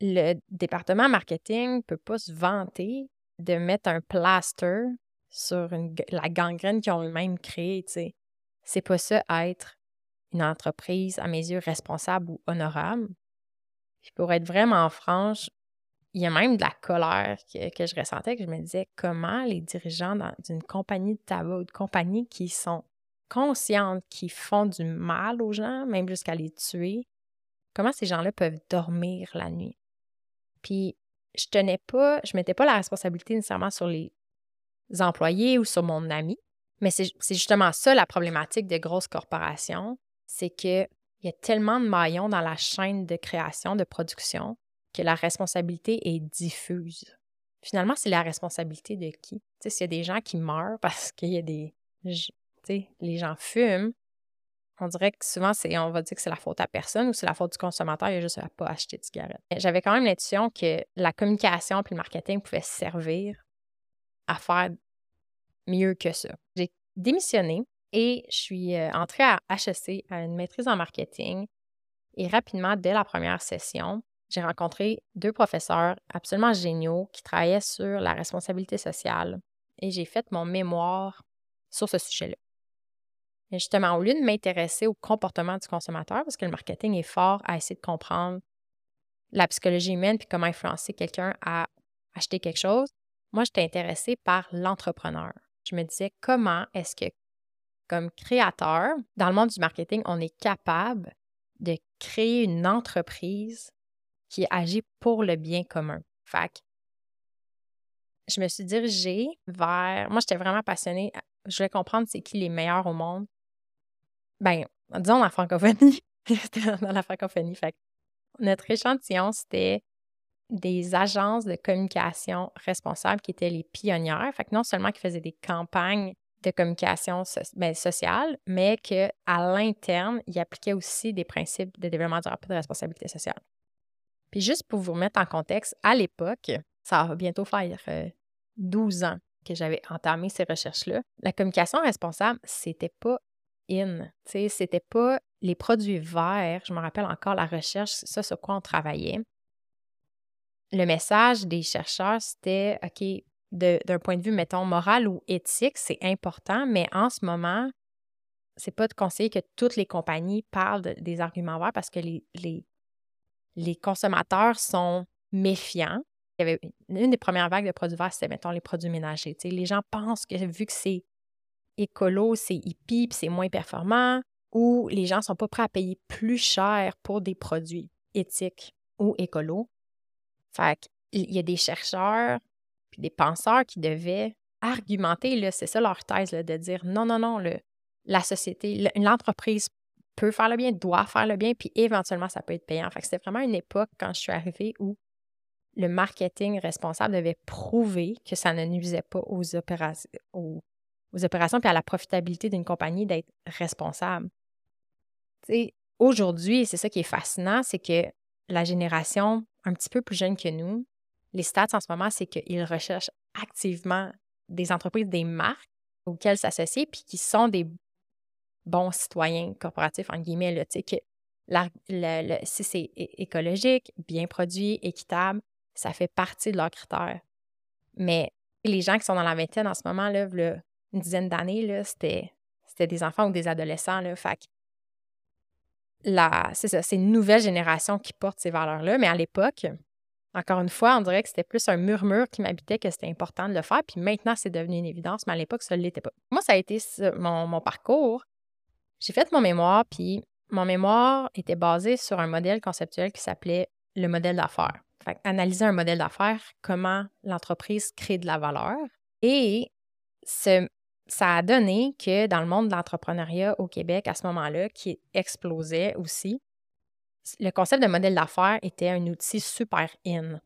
Le département marketing ne peut pas se vanter de mettre un plaster sur la gangrène qu'ils ont eux-mêmes créée. C'est pas ça être une entreprise, à mes yeux, responsable ou honorable. Puis pour être vraiment franche, il y a même de la colère que, je ressentais, que je me disais comment les dirigeants d'une compagnie de tabac ou de compagnie qui sont conscientes qu'ils font du mal aux gens, même jusqu'à les tuer, comment ces gens-là peuvent dormir la nuit? Puis je tenais pas, je mettais pas la responsabilité nécessairement sur les employés ou sur mon ami, mais c'est justement ça la problématique des grosses corporations, c'est qu'il y a tellement de maillons dans la chaîne de création, de production, que la responsabilité est diffuse. Finalement, c'est la responsabilité de qui? Tu sais, s'il y a des gens qui meurent parce qu'il y a des... Les gens fument, on dirait que souvent, on va dire que c'est la faute à personne ou c'est la faute du consommateur, il a juste à pas acheter de cigarettes. J'avais quand même l'intuition que la communication puis le marketing pouvaient servir à faire mieux que ça. J'ai démissionné et je suis euh, entrée à HEC, à une maîtrise en marketing. Et rapidement, dès la première session, j'ai rencontré deux professeurs absolument géniaux qui travaillaient sur la responsabilité sociale. Et j'ai fait mon mémoire sur ce sujet-là. Et justement, au lieu de m'intéresser au comportement du consommateur, parce que le marketing est fort à essayer de comprendre la psychologie humaine puis comment influencer quelqu'un à acheter quelque chose, moi, j'étais intéressée par l'entrepreneur. Je me disais comment est-ce que, comme créateur, dans le monde du marketing, on est capable de créer une entreprise qui agit pour le bien commun? Fait je me suis dirigée vers. Moi, j'étais vraiment passionnée. Je voulais comprendre c'est qui les meilleurs au monde ben, disons la francophonie. Dans la francophonie. Notre échantillon, c'était des agences de communication responsables qui étaient les pionnières. Fait que non seulement qui faisaient des campagnes de communication ben, sociale, mais qu'à l'interne, ils appliquaient aussi des principes de développement durable de responsabilité sociale. Puis juste pour vous remettre en contexte, à l'époque, ça va bientôt faire 12 euh, ans que j'avais entamé ces recherches-là, la communication responsable, c'était pas in. C'était pas les produits verts. Je me rappelle encore la recherche, ça sur quoi on travaillait. Le message des chercheurs, c'était OK, d'un point de vue, mettons, moral ou éthique, c'est important, mais en ce moment, c'est pas de conseiller que toutes les compagnies parlent des arguments verts parce que les, les, les consommateurs sont méfiants. Il y avait une des premières vagues de produits verts, c'était, mettons, les produits ménagers. les gens pensent que vu que c'est écolo, c'est hippie, c'est moins performant, ou les gens sont pas prêts à payer plus cher pour des produits éthiques ou écolos. Fait il y a des chercheurs puis des penseurs qui devaient argumenter, c'est ça leur thèse, de dire non, non, non, le, la société, l'entreprise peut faire le bien, doit faire le bien, puis éventuellement, ça peut être payant. Fait c'était vraiment une époque, quand je suis arrivée, où le marketing responsable devait prouver que ça ne nuisait pas aux, opérations, aux aux opérations puis à la profitabilité d'une compagnie d'être responsable. Aujourd'hui, c'est ça qui est fascinant, c'est que la génération un petit peu plus jeune que nous, les stats en ce moment, c'est qu'ils recherchent activement des entreprises, des marques auxquelles s'associer, puis qui sont des bons citoyens corporatifs, en guillemets, là, que si c'est écologique, bien produit, équitable, ça fait partie de leurs critères. Mais les gens qui sont dans la vingtaine en ce moment, là, une dizaine d'années, c'était, c'était des enfants ou des adolescents. Là, fait c'est ça, c'est une nouvelle génération qui porte ces valeurs-là. Mais à l'époque, encore une fois, on dirait que c'était plus un murmure qui m'habitait que c'était important de le faire. Puis maintenant, c'est devenu une évidence, mais à l'époque, ça ne l'était pas. Moi, ça a été mon, mon parcours. J'ai fait mon mémoire, puis mon mémoire était basé sur un modèle conceptuel qui s'appelait le modèle d'affaires. Fait analyser un modèle d'affaires, comment l'entreprise crée de la valeur. Et ce, ça a donné que dans le monde de l'entrepreneuriat au Québec, à ce moment-là, qui explosait aussi, le concept de modèle d'affaires était un outil super in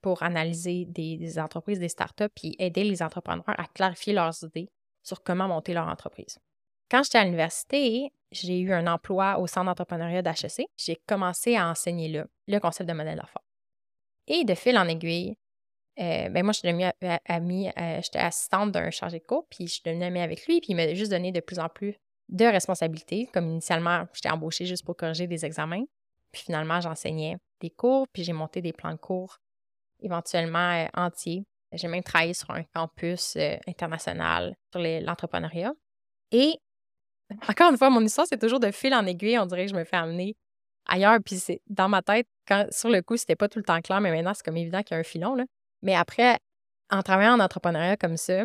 pour analyser des, entreprises, des startups, puis aider les entrepreneurs à clarifier leurs idées sur comment monter leur entreprise. Quand j'étais à l'université, j'ai eu un emploi au centre d'entrepreneuriat d'HEC. J'ai commencé à enseigner là le concept de modèle d'affaires. Et de fil en aiguille, euh, ben moi, je suis devenue amie, euh, j'étais assistante d'un chargé de cours, puis je suis devenue amie avec lui, puis il m'a juste donné de plus en plus de responsabilités. Comme initialement, j'étais embauchée juste pour corriger des examens, puis finalement, j'enseignais des cours, puis j'ai monté des plans de cours éventuellement euh, entiers. J'ai même travaillé sur un campus international sur l'entrepreneuriat. Et encore une fois, mon histoire, c'est toujours de fil en aiguille. On dirait que je me fais amener ailleurs. Puis dans ma tête, quand sur le coup, c'était pas tout le temps clair, mais maintenant, c'est comme évident qu'il y a un filon. Là. Mais après, en travaillant en entrepreneuriat comme ça,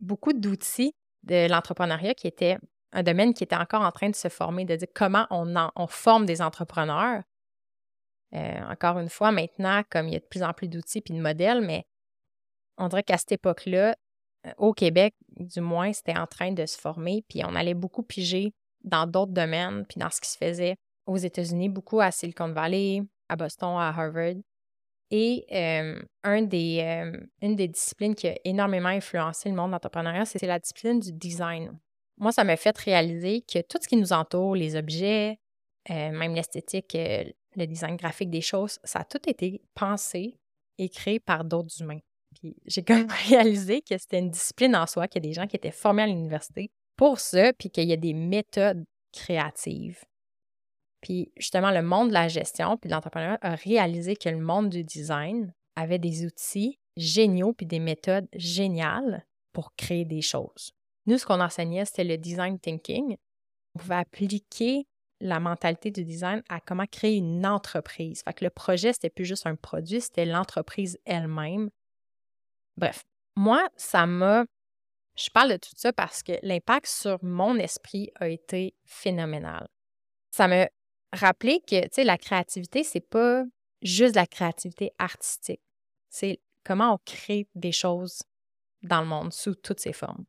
beaucoup d'outils de l'entrepreneuriat qui étaient un domaine qui était encore en train de se former, de dire comment on, forme des entrepreneurs. Euh, encore une fois, maintenant, comme il y a de plus en plus d'outils et de modèles, mais on dirait qu'à cette époque-là, euh, au Québec, du moins, c'était en train de se former, puis on allait beaucoup piger dans d'autres domaines, puis dans ce qui se faisait aux États-Unis, beaucoup à Silicon Valley, à Boston, à Harvard. Et des, une des disciplines qui a énormément influencé le monde de l'entrepreneuriat, c'est la discipline du design. Moi, ça m'a fait réaliser que tout ce qui nous entoure, les objets, même l'esthétique, le design graphique des choses, ça a tout été pensé et créé par d'autres humains. Puis j'ai quand même réalisé que c'était une discipline en soi, qu'il y a des gens qui étaient formés à l'université pour ça, puis qu'il y a des méthodes créatives. Puis justement, le monde de la gestion puis de l'entrepreneuriat a réalisé que le monde du design avait des outils géniaux puis des méthodes géniales pour créer des choses. Nous, ce qu'on enseignait, c'était le design thinking. On pouvait appliquer la mentalité du design à comment créer une entreprise. Fait que le projet, c'était plus juste un produit, c'était l'entreprise elle-même Bref, moi, ça m'a. Je parle de tout ça parce que l'impact sur mon esprit a été phénoménal. Ça m'a rappelé que, tu sais, la créativité, c'est pas juste la créativité artistique. C'est comment on crée des choses dans le monde sous toutes ses formes.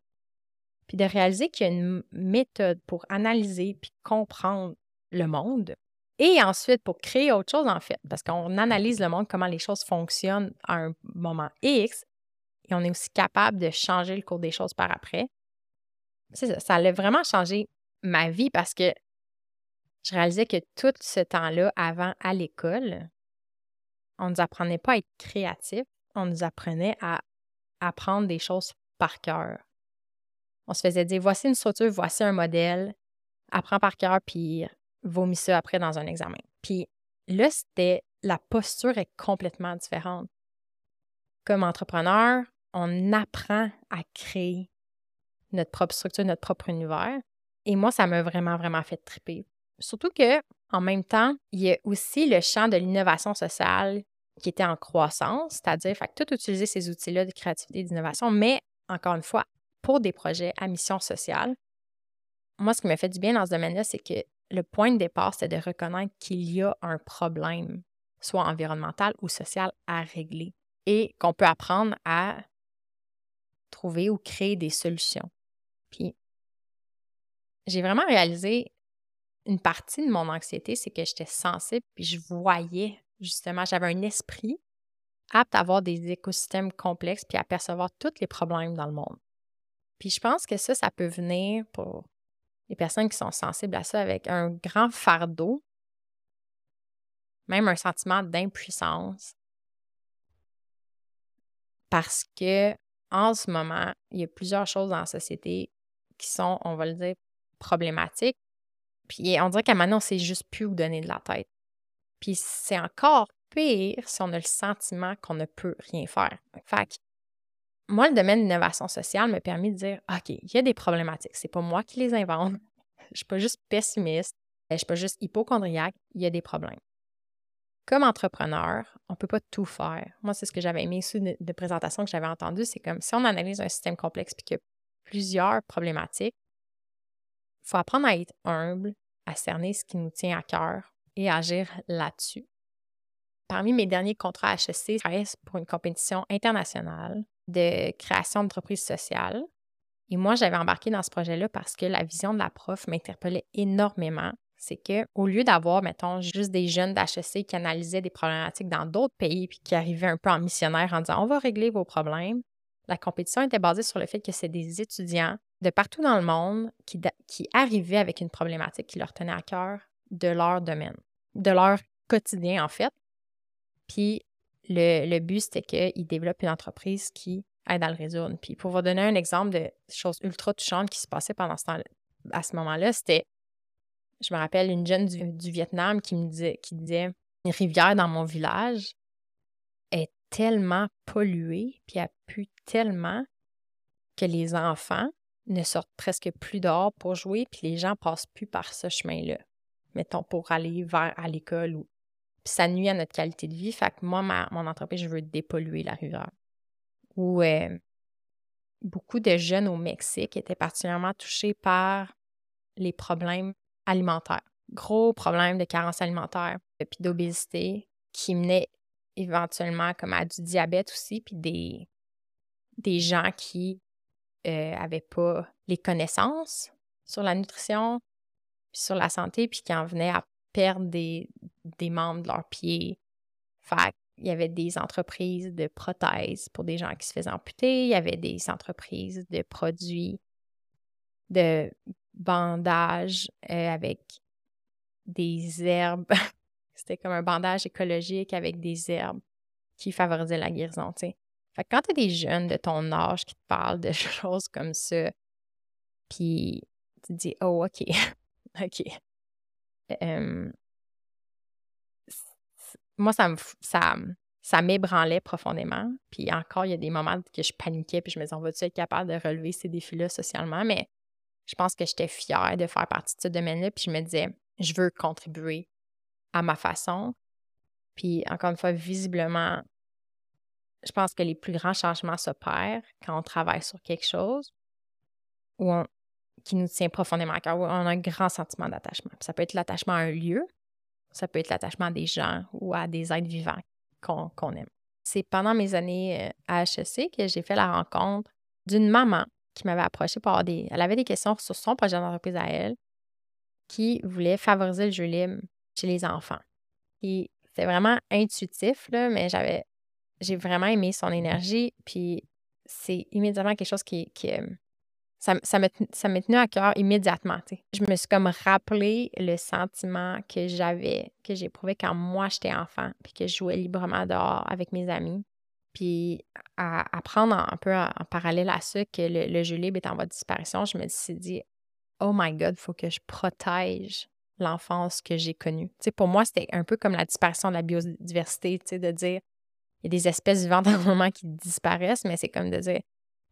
Puis de réaliser qu'il y a une méthode pour analyser puis comprendre le monde et ensuite pour créer autre chose en fait, parce qu'on analyse le monde, comment les choses fonctionnent à un moment X, et on est aussi capable de changer le cours des choses par après. C'est ça, ça a vraiment changé ma vie parce que je réalisais que tout ce temps-là avant à l'école, on ne nous apprenait pas à être créatif, on nous apprenait à apprendre des choses par cœur. On se faisait dire voici une structure, voici un modèle, apprends par cœur, puis vomis ça après dans un examen. Puis là, c'était la posture est complètement différente. Comme entrepreneur, on apprend à créer notre propre structure, notre propre univers. Et moi, ça m'a vraiment, vraiment fait triper. Surtout que, en même temps, il y a aussi le champ de l'innovation sociale qui était en croissance, c'est-à-dire, tout utiliser ces outils-là de créativité et d'innovation, mais encore une fois, pour des projets à mission sociale. Moi, ce qui m'a fait du bien dans ce domaine-là, c'est que le point de départ, c'est de reconnaître qu'il y a un problème, soit environnemental ou social, à régler et qu'on peut apprendre à trouver ou créer des solutions. Puis, j'ai vraiment réalisé une partie de mon anxiété, c'est que j'étais sensible, puis je voyais justement, j'avais un esprit apte à avoir des écosystèmes complexes, puis à percevoir tous les problèmes dans le monde. Puis je pense que ça, ça peut venir pour les personnes qui sont sensibles à ça avec un grand fardeau, même un sentiment d'impuissance, parce que en ce moment, il y a plusieurs choses dans la société qui sont, on va le dire, problématiques. Puis on dirait qu'à maintenant, on sait juste plus où donner de la tête. Puis c'est encore pire si on a le sentiment qu'on ne peut rien faire. Fait moi, le domaine de l'innovation sociale m'a permis de dire OK, il y a des problématiques. C'est pas moi qui les invente. Je suis pas juste pessimiste. Je suis pas juste hypochondriaque. Il y a des problèmes comme entrepreneur, on peut pas tout faire. Moi, c'est ce que j'avais aimé sous de, présentation que j'avais entendu, c'est comme si on analyse un système complexe et qu'il y a plusieurs problématiques, il faut apprendre à être humble, à cerner ce qui nous tient à cœur et agir là-dessus. Parmi mes derniers contrats HEC, je travaillais pour une compétition internationale de création d'entreprises sociales. Et moi, j'avais embarqué dans ce projet-là parce que la vision de la prof m'interpellait énormément c'est qu'au lieu d'avoir, mettons, juste des jeunes d'HEC qui analysaient des problématiques dans d'autres pays puis qui arrivaient un peu en missionnaire en disant on va régler vos problèmes, la compétition était basée sur le fait que c'est des étudiants de partout dans le monde qui, arrivaient avec une problématique qui leur tenait à cœur de leur domaine, de leur quotidien en fait. Puis le, le but, c'était qu'ils développent une entreprise qui aide à le résoudre. Puis pour vous donner un exemple de choses ultra touchantes qui se passaient pendant ce temps à ce moment-là, c'était je me rappelle une jeune du, Vietnam qui me disait, qui disait une rivière dans mon village tellement polluée, puis a pu tellement que les enfants ne sortent presque plus dehors pour jouer, puis les gens passent plus par ce chemin-là. mettons, pour aller vers à l'école ou puis ça nuit à notre qualité de vie. Fait que moi, ma, mon entreprise, je veux dépolluer la rivière. Ou euh, beaucoup de jeunes au Mexique étaient particulièrement touchés par les problèmes alimentaires. Gros problèmes de carence alimentaire, puis d'obésité, qui menaient éventuellement comme à du diabète aussi, puis des, des gens qui n'avaient euh, pas les connaissances sur la nutrition, puis sur la santé, puis qui en venaient à perdre des, des membres de leurs pieds. Il y avait des entreprises de prothèses pour des gens qui se faisaient amputer, il y avait des entreprises de produits de bandage euh, avec des herbes. C'était comme un bandage écologique avec des herbes qui favorisaient la guérison, tu sais. Fait que quand tu des jeunes de ton âge qui te parlent de choses comme ça, puis tu te dis, oh, OK, OK. moi, ça me, ça, ça m'ébranlait profondément. Puis encore, il y a des moments que je paniquais, puis je me disais, on va-tu être capable de relever ces défis-là socialement? Mais je pense que j'étais fière de faire partie de ce domaine-là, puis je me disais, je veux contribuer à ma façon. Puis encore une fois, visiblement, je pense que les plus grands changements s'opèrent quand on travaille sur quelque chose ou qui nous tient profondément à cœur, où on a un grand sentiment d'attachement. Ça peut être l'attachement à un lieu, ça peut être l'attachement à des gens ou à des êtres vivants qu'on aime. C'est pendant mes années euh, à HEC que j'ai fait la rencontre d'une maman qui m'avait approché pour avoir des. Elle avait des questions sur son projet d'entreprise à elle qui voulait favoriser le jeu libre chez les enfants. Et c'était vraiment intuitif, là, mais j'avais. J'ai vraiment aimé son énergie, puis c'est immédiatement quelque chose qui, qui, euh, ça, ça m'est tenu à cœur immédiatement. Je me suis comme rappelé le sentiment que j'avais, que j'éprouvais quand moi j'étais enfant, puis que je jouais librement dehors avec mes amis. Puis à, prendre un peu en, parallèle à ça que le, jeu libre est en voie de disparition, je me suis dit, oh my God, il faut que je protège l'enfance que j'ai connue. pour moi, c'était un peu comme la disparition de la biodiversité, de dire, il y a des espèces vivantes en ce moment qui disparaissent, mais c'est comme de dire,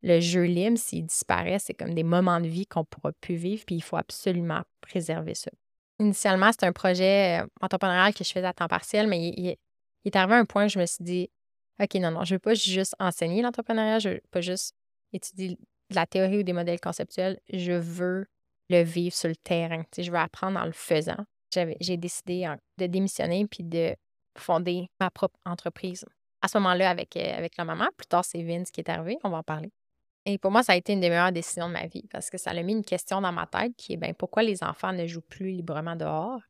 le jeu libre, s'il disparaît, c'est comme des moments de vie qu'on ne pourra plus vivre, puis il faut absolument préserver ça. Initialement, c'est un projet euh, entrepreneurial que je faisais à temps partiel, mais il, est arrivé à un point où je me suis dit, OK, non, non, je ne veux pas juste enseigner l'entrepreneuriat, je ne veux pas juste étudier de la théorie ou des modèles conceptuels, je veux le vivre sur le terrain. je veux apprendre en le faisant. J'ai décidé de démissionner puis de fonder ma propre entreprise. À ce moment-là, avec, euh, avec la maman, plus tard, c'est Vince qui est arrivé, on va en parler. Et pour moi, ça a été une des meilleures décisions de ma vie parce que ça a mis une question dans ma tête qui est ben, pourquoi les enfants ne jouent plus librement dehors?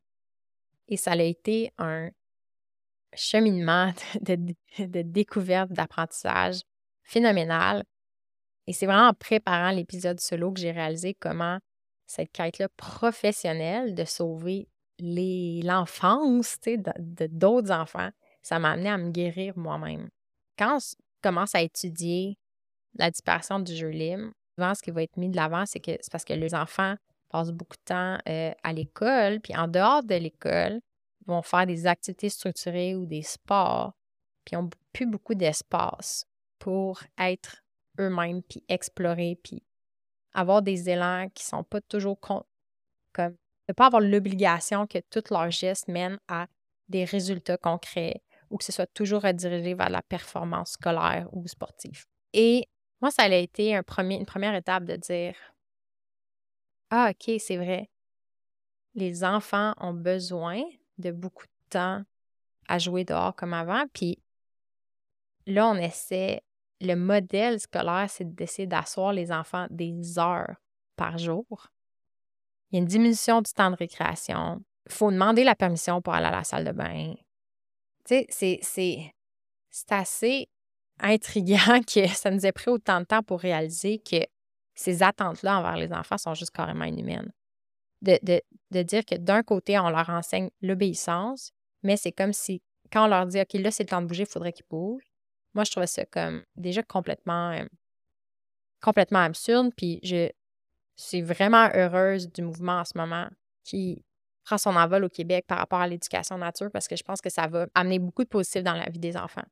Et ça a été un cheminement de, découverte, d'apprentissage phénoménal. Et c'est vraiment en préparant l'épisode solo que j'ai réalisé comment cette quête-là professionnelle de sauver l'enfance d'autres enfants, ça m'a amené à me guérir moi-même. Quand je commence à étudier la disparition du jeu libre, souvent, ce qui va être mis de l'avant, c'est que c'est parce que les enfants passent beaucoup de temps euh, à l'école, puis en dehors de l'école, vont faire des activités structurées ou des sports, puis ont plus beaucoup d'espace pour être eux-mêmes, puis explorer, puis avoir des élans qui sont pas toujours comme ne pas avoir l'obligation que tous leurs gestes mènent à des résultats concrets ou que ce soit toujours redirigé vers la performance scolaire ou sportive. Et moi, ça a été un une première étape de dire Ah, OK, c'est vrai. Les enfants ont besoin de beaucoup de temps à jouer dehors comme avant. Puis là, on essaie, le modèle scolaire, c'est d'essayer d'asseoir les enfants des heures par jour. Il y a une diminution du temps de récréation. Il faut demander la permission pour aller à la salle de bain. Tu sais, c'est assez intriguant que ça nous ait pris autant de temps pour réaliser que ces attentes-là envers les enfants sont juste carrément inhumaines. De, de, dire que d'un côté, on leur enseigne l'obéissance, mais c'est comme si, quand on leur dit, OK, là, c'est le temps de bouger, il faudrait qu'ils bougent. Moi, je trouvais ça comme déjà complètement, euh, complètement absurde. Puis je suis vraiment heureuse du mouvement en ce moment qui prend son envol au Québec par rapport à l'éducation nature parce que je pense que ça va amener beaucoup de positif dans la vie des enfants.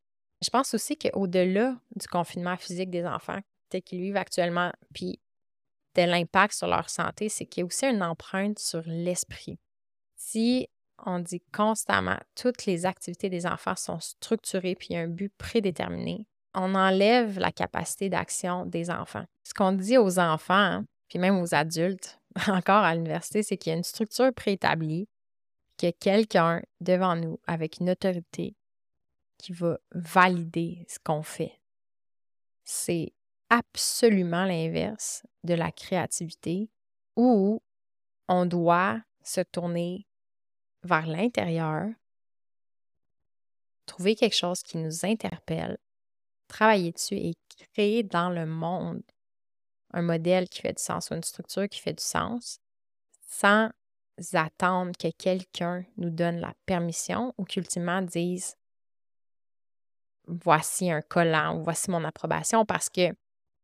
Je pense aussi qu'au-delà du confinement physique des enfants tel qu'ils vivent actuellement, puis de l'impact sur leur santé, c'est qu'il y a aussi une empreinte sur l'esprit. Si on dit constamment toutes les activités des enfants sont structurées puis il y a un but prédéterminé, on enlève la capacité d'action des enfants. Ce qu'on dit aux enfants, puis même aux adultes, encore à l'université, c'est qu'il y a une structure préétablie, qu'il y a quelqu'un devant nous avec une autorité qui va valider ce qu'on fait. C'est absolument l'inverse de la créativité où on doit se tourner vers l'intérieur, trouver quelque chose qui nous interpelle, travailler dessus et créer dans le monde un modèle qui fait du sens ou une structure qui fait du sens sans attendre que quelqu'un nous donne la permission ou qu'ultimement dise voici un collant ou voici mon approbation parce que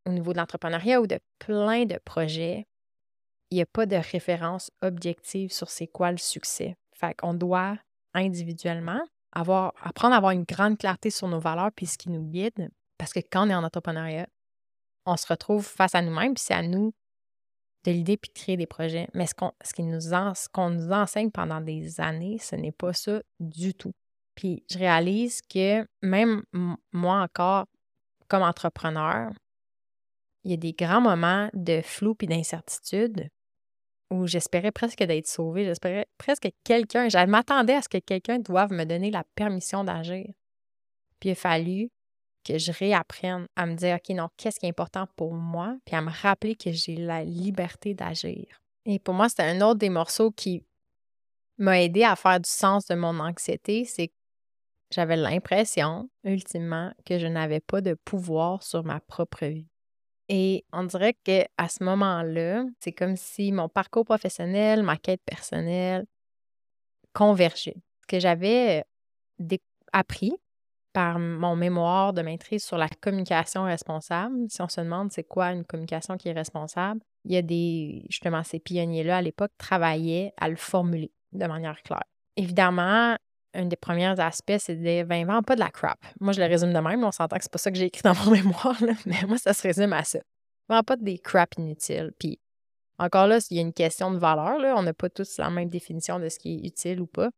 au niveau de l'entrepreneuriat ou de plein de projets, il n'y a pas de référence objective sur c'est quoi le succès. Fait qu'on doit individuellement apprendre à avoir une grande clarté sur nos valeurs puis ce qui nous guide. Parce que quand on est en entrepreneuriat, on se retrouve face à nous-mêmes, puis c'est à nous de l'idée puis de créer des projets. Mais ce qu'on nous, nous enseigne pendant des années, ce n'est pas ça du tout. Puis je réalise que même moi encore, comme entrepreneur, il y a des grands moments de flou puis d'incertitude où j'espérais presque d'être sauvée, j'espérais presque que quelqu'un, je m'attendais à ce que quelqu'un doive me donner la permission d'agir. Puis il a fallu que je réapprenne à me dire, OK, non, qu'est-ce qui est important pour moi, puis à me rappeler que j'ai la liberté d'agir. Et pour moi, c'était un autre des morceaux qui m'a aidé à faire du sens de mon anxiété, c'est que j'avais l'impression, ultimement, que je n'avais pas de pouvoir sur ma propre vie. Et on dirait qu'à ce moment-là, c'est comme si mon parcours professionnel, ma quête personnelle convergeaient. Ce que j'avais appris par mon mémoire de maîtrise sur la communication responsable, si on se demande c'est quoi une communication qui est responsable, il y a des, justement, ces pionniers-là à l'époque travaillaient à le formuler de manière claire. Évidemment, un des premiers aspects, c'est de ben, pas de la crap. Moi, je le résume de même, on s'entend que c'est pas ça que j'ai écrit dans mon mémoire, mais moi, ça se résume à ça. Vends pas des crap inutiles. Puis, encore là, il y a une question de valeur, là. on n'a pas tous la même définition de ce qui est utile ou pas.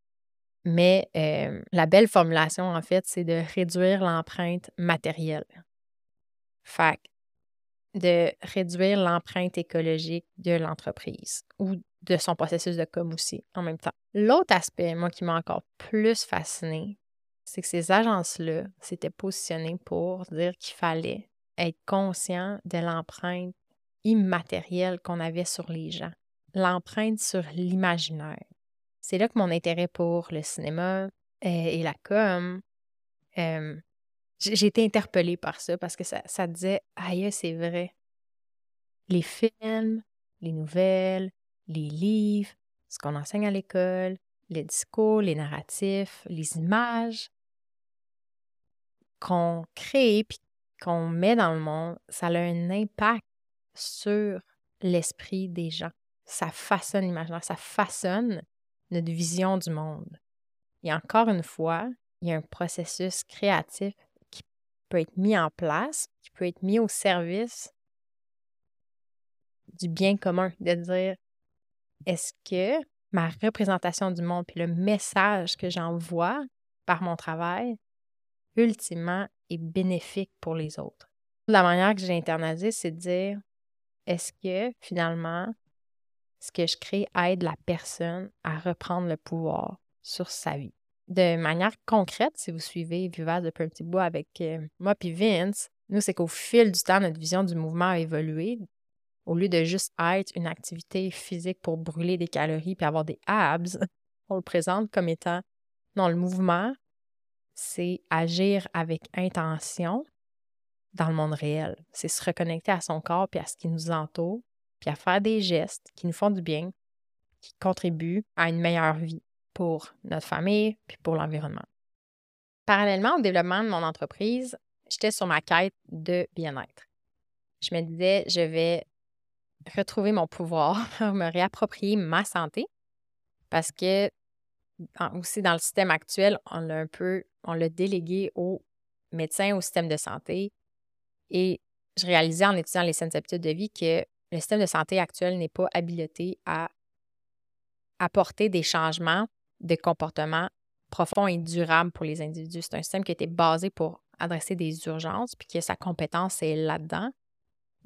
Mais euh, la belle formulation, en fait, c'est de réduire l'empreinte matérielle. Fait de réduire l'empreinte écologique de l'entreprise de son processus de com aussi en même temps. L'autre aspect, moi, qui m'a encore plus fasciné, c'est que ces agences-là s'étaient positionnées pour dire qu'il fallait être conscient de l'empreinte immatérielle qu'on avait sur les gens, l'empreinte sur l'imaginaire. C'est là que mon intérêt pour le cinéma euh, et la com, euh, j'ai été interpellée par ça parce que ça, ça disait, aïe, c'est vrai. Les films, les nouvelles, les livres, ce qu'on enseigne à l'école, les discours, les narratifs, les images qu'on crée puis qu'on met dans le monde, ça a un impact sur l'esprit des gens. Ça façonne l'imaginaire, ça façonne notre vision du monde. Et encore une fois, il y a un processus créatif qui peut être mis en place, qui peut être mis au service du bien commun, de dire est-ce que ma représentation du monde puis le message que j'envoie par mon travail, ultimement, est bénéfique pour les autres? La manière que j'ai internalisé, c'est de dire est-ce que finalement, ce que je crée aide la personne à reprendre le pouvoir sur sa vie? De manière concrète, si vous suivez Vivace depuis un petit bout avec euh, moi puis Vince, nous, c'est qu'au fil du temps, notre vision du mouvement a évolué au lieu de juste être une activité physique pour brûler des calories puis avoir des abs, on le présente comme étant non, le mouvement, c'est agir avec intention dans le monde réel. C'est se reconnecter à son corps puis à ce qui nous entoure, puis à faire des gestes qui nous font du bien, qui contribuent à une meilleure vie pour notre famille puis pour l'environnement. Parallèlement au développement de mon entreprise, j'étais sur ma quête de bien-être. Je me disais, je vais retrouver mon pouvoir, me réapproprier ma santé, parce que aussi dans le système actuel, on l'a un peu, on l'a délégué aux médecins, au système de santé. Et je réalisais en étudiant les saines habitudes de vie que le système de santé actuel n'est pas habilité à apporter des changements de comportement profonds et durables pour les individus. C'est un système qui été basé pour adresser des urgences, puis que sa compétence est là-dedans.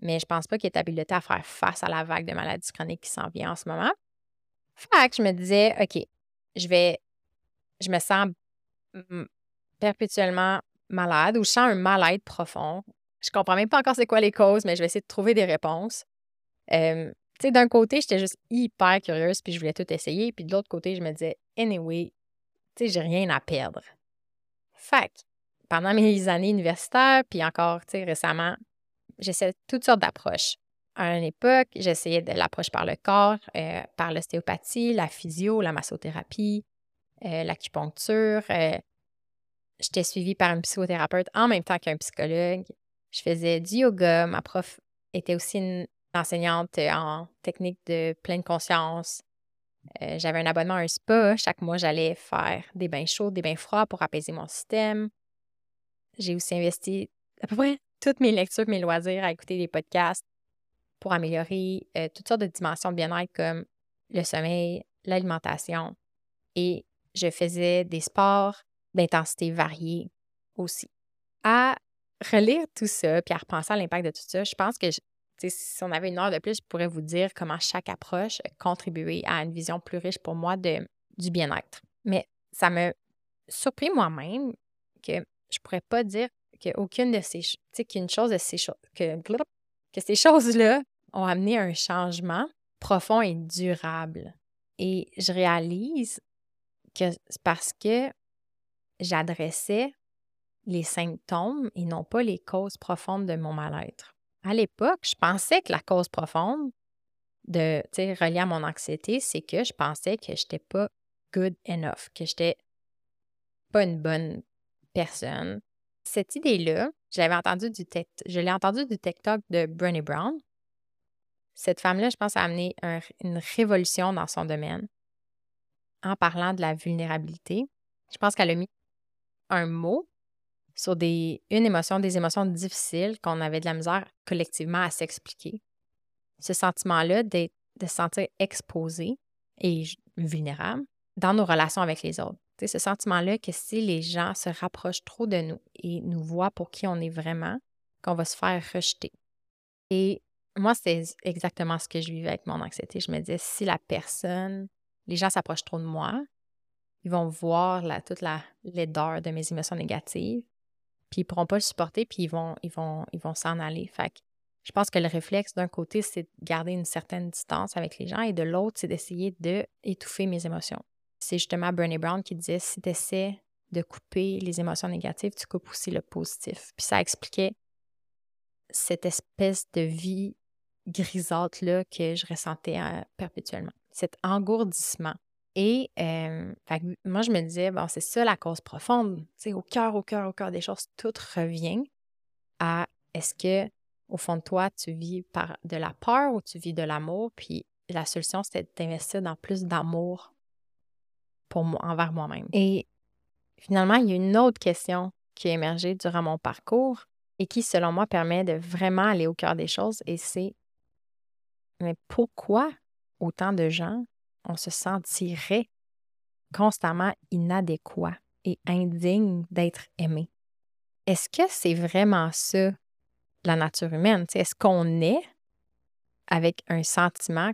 Mais je pense pas qu'il ait habilité à faire face à la vague de maladies chroniques qui s'en vient en ce moment. Fait que je me disais, OK, je vais, je me sens perpétuellement malade ou je sens un mal-être profond. Je comprends même pas encore c'est quoi les causes, mais je vais essayer de trouver des réponses. Tu sais, d'un côté, j'étais juste hyper curieuse, puis je voulais tout essayer. Puis de l'autre côté, je me disais, anyway, tu sais, j'ai rien à perdre. Fait pendant mes années universitaires, puis encore, tu sais, récemment, j'essayais toutes sortes d'approches. À une époque, j'essayais de l'approche par le corps, euh, par l'ostéopathie, la physio, la massothérapie, euh, l'acupuncture. Euh, j'étais suivie par un psychothérapeute en même temps qu'un psychologue. Je faisais du yoga. Ma prof était aussi une enseignante en technique de pleine conscience. J'avais un abonnement à un spa. Chaque mois, j'allais faire des bains chauds, des bains froids pour apaiser mon système. J'ai aussi investi à peu près toutes mes lectures, mes loisirs à écouter des podcasts pour améliorer euh, toutes sortes de dimensions de bien-être comme le sommeil, l'alimentation. Et je faisais des sports d'intensité variée aussi. À relire tout ça, puis à repenser à l'impact de tout ça, je pense que si on avait une heure de plus, je pourrais vous dire comment chaque approche a contribué à une vision plus riche pour moi de, du bien-être. Mais ça me surpris moi-même que je pourrais pas dire qu'aucune de ces sais, qu'une chose de ces choses, que, que ces choses-là ont amené un changement profond et durable. Et je réalise que c'est parce que j'adressais les symptômes et non pas les causes profondes de mon mal-être. À l'époque, je pensais que la cause profonde de, tu sais, reliée à mon anxiété, c'est que je pensais que je n'étais pas good enough, que je n'étais pas une bonne personne. Cette idée-là, entendu du je l'ai entendu du TikTok de Brené Brown. Cette femme-là, je pense, a amené une révolution dans son domaine en parlant de la vulnérabilité. Je pense qu'elle a mis un mot sur des, une émotion, des émotions difficiles qu'on avait de la misère collectivement à s'expliquer. Ce sentiment-là de se sentir exposé et vulnérable dans nos relations avec les autres ce sentiment-là que si les gens se rapprochent trop de nous et nous voient pour qui on est vraiment, qu'on va se faire rejeter. Et moi, c'est exactement ce que je vivais avec mon anxiété. Je me disais, si la personne, les gens s'approchent trop de moi, ils vont voir toute la laideur de mes émotions négatives, puis ils pourront pas le supporter, puis ils vont, ils vont, ils vont s'en aller. Fait je pense que le réflexe d'un côté, c'est de garder une certaine distance avec les gens, et de l'autre, c'est d'essayer d'étouffer mes émotions c'est justement Bernie Brown qui disait si tu essaies de couper les émotions négatives, tu coupes aussi le positif. Puis ça expliquait cette espèce de vie grisâtre-là que je ressentais euh, perpétuellement, cet engourdissement. Et euh, moi, je me disais, bon, c'est ça la cause profonde. Tu au cœur, au cœur, au cœur des choses, tout revient à est-ce que, au fond de toi, tu vis par de la peur ou tu vis de l'amour? Puis la solution, c'était d'investir dans plus d'amour pour moi, envers moi-même. Et finalement, il y a une autre question qui a émergé durant mon parcours et qui, selon moi, permet de vraiment aller au cœur des choses et c'est mais pourquoi autant de gens on se sentirait constamment inadéquat et indigne d'être aimé? Est-ce que c'est vraiment ça, la nature humaine? Est-ce qu'on est avec un sentiment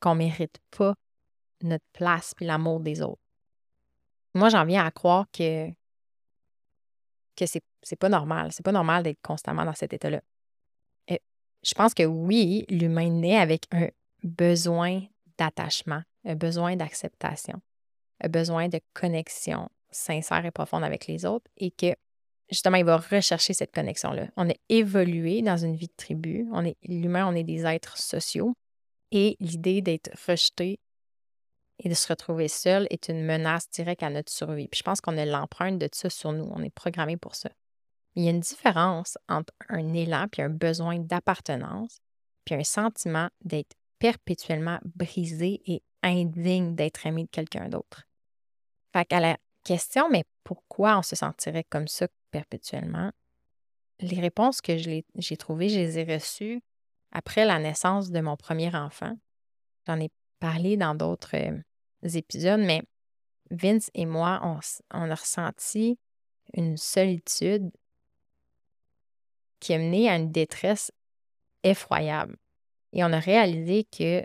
qu'on ne mérite pas notre place puis l'amour des autres? Moi, j'en viens à croire que, que c'est, pas normal. C'est pas normal d'être constamment dans cet état-là. Et je pense que oui, l'humain naît avec un besoin d'attachement, un besoin d'acceptation, un besoin de connexion sincère et profonde avec les autres et que justement, il va rechercher cette connexion-là. On est évolué dans une vie de tribu. On est l'humain, on est des êtres sociaux. Et l'idée d'être rejeté et de se retrouver seul est une menace directe à notre survie. Puis je pense qu'on a l'empreinte de ça sur nous. On est programmé pour ça. Il y a une différence entre un élan puis un besoin d'appartenance puis un sentiment d'être perpétuellement brisé et indigne d'être aimé de quelqu'un d'autre. Fait qu'à la question, mais pourquoi on se sentirait comme ça perpétuellement? Les réponses que j'ai trouvées, je les ai reçues après la naissance de mon premier enfant. J'en ai parlé dans d'autres euh, épisodes, mais Vince et moi, on, a ressenti une solitude qui a mené à une détresse effroyable. Et on a réalisé que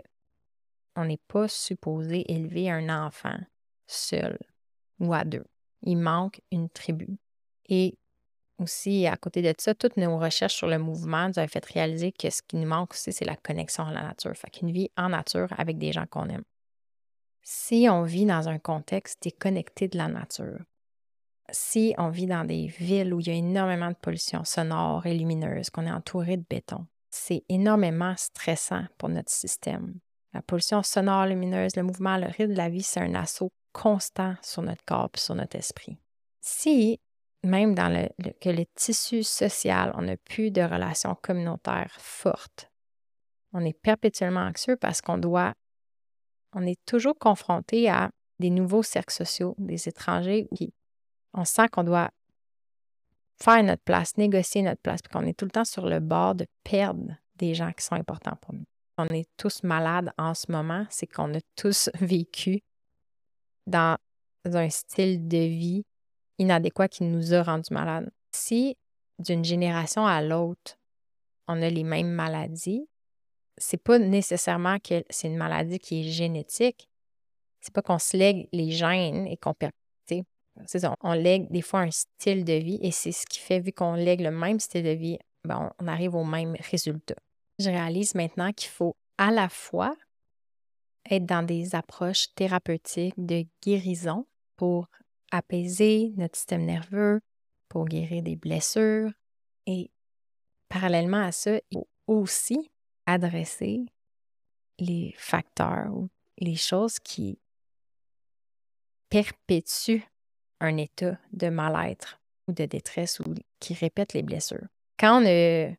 on n'est pas supposé élever un enfant seul ou à deux. Il manque une tribu. Et aussi, à côté de ça, toutes nos recherches sur le mouvement nous ont fait réaliser que ce qui nous manque aussi, c'est la connexion à la nature. Fait qu'une vie en nature avec des gens qu'on aime. Si on vit dans un contexte déconnecté de la nature, si on vit dans des villes où il y a énormément de pollution sonore et lumineuse, qu'on est entouré de béton, c'est énormément stressant pour notre système. La pollution sonore, lumineuse, le mouvement, le rythme de la vie, c'est un assaut constant sur notre corps et sur notre esprit. Si, même dans le, que le tissu social, on n'a plus de relations communautaires fortes, on est perpétuellement anxieux parce qu'on doit, on est toujours confronté à des nouveaux cercles sociaux, des étrangers qui on sent qu'on doit faire notre place, négocier notre place, puis qu'on est tout le temps sur le bord de perdre des gens qui sont importants pour nous. On est tous malades en ce moment, c'est qu'on a tous vécu dans un style de vie inadéquat qui nous a rendus malades. Si d'une génération à l'autre, on a les mêmes maladies, c'est pas nécessairement que c'est une maladie qui est génétique. C'est pas qu'on se lègue les gènes et qu'on perd ça, on lègue des fois un style de vie et c'est ce qui fait, vu qu'on lègue le même style de vie, ben, on arrive au même résultat. Je réalise maintenant qu'il faut à la fois être dans des approches thérapeutiques de guérison pour apaiser notre système nerveux, pour guérir des blessures et parallèlement à ça, il faut aussi adresser les facteurs ou les choses qui perpétuent un état de mal-être ou de détresse ou qui répète les blessures. Quand on a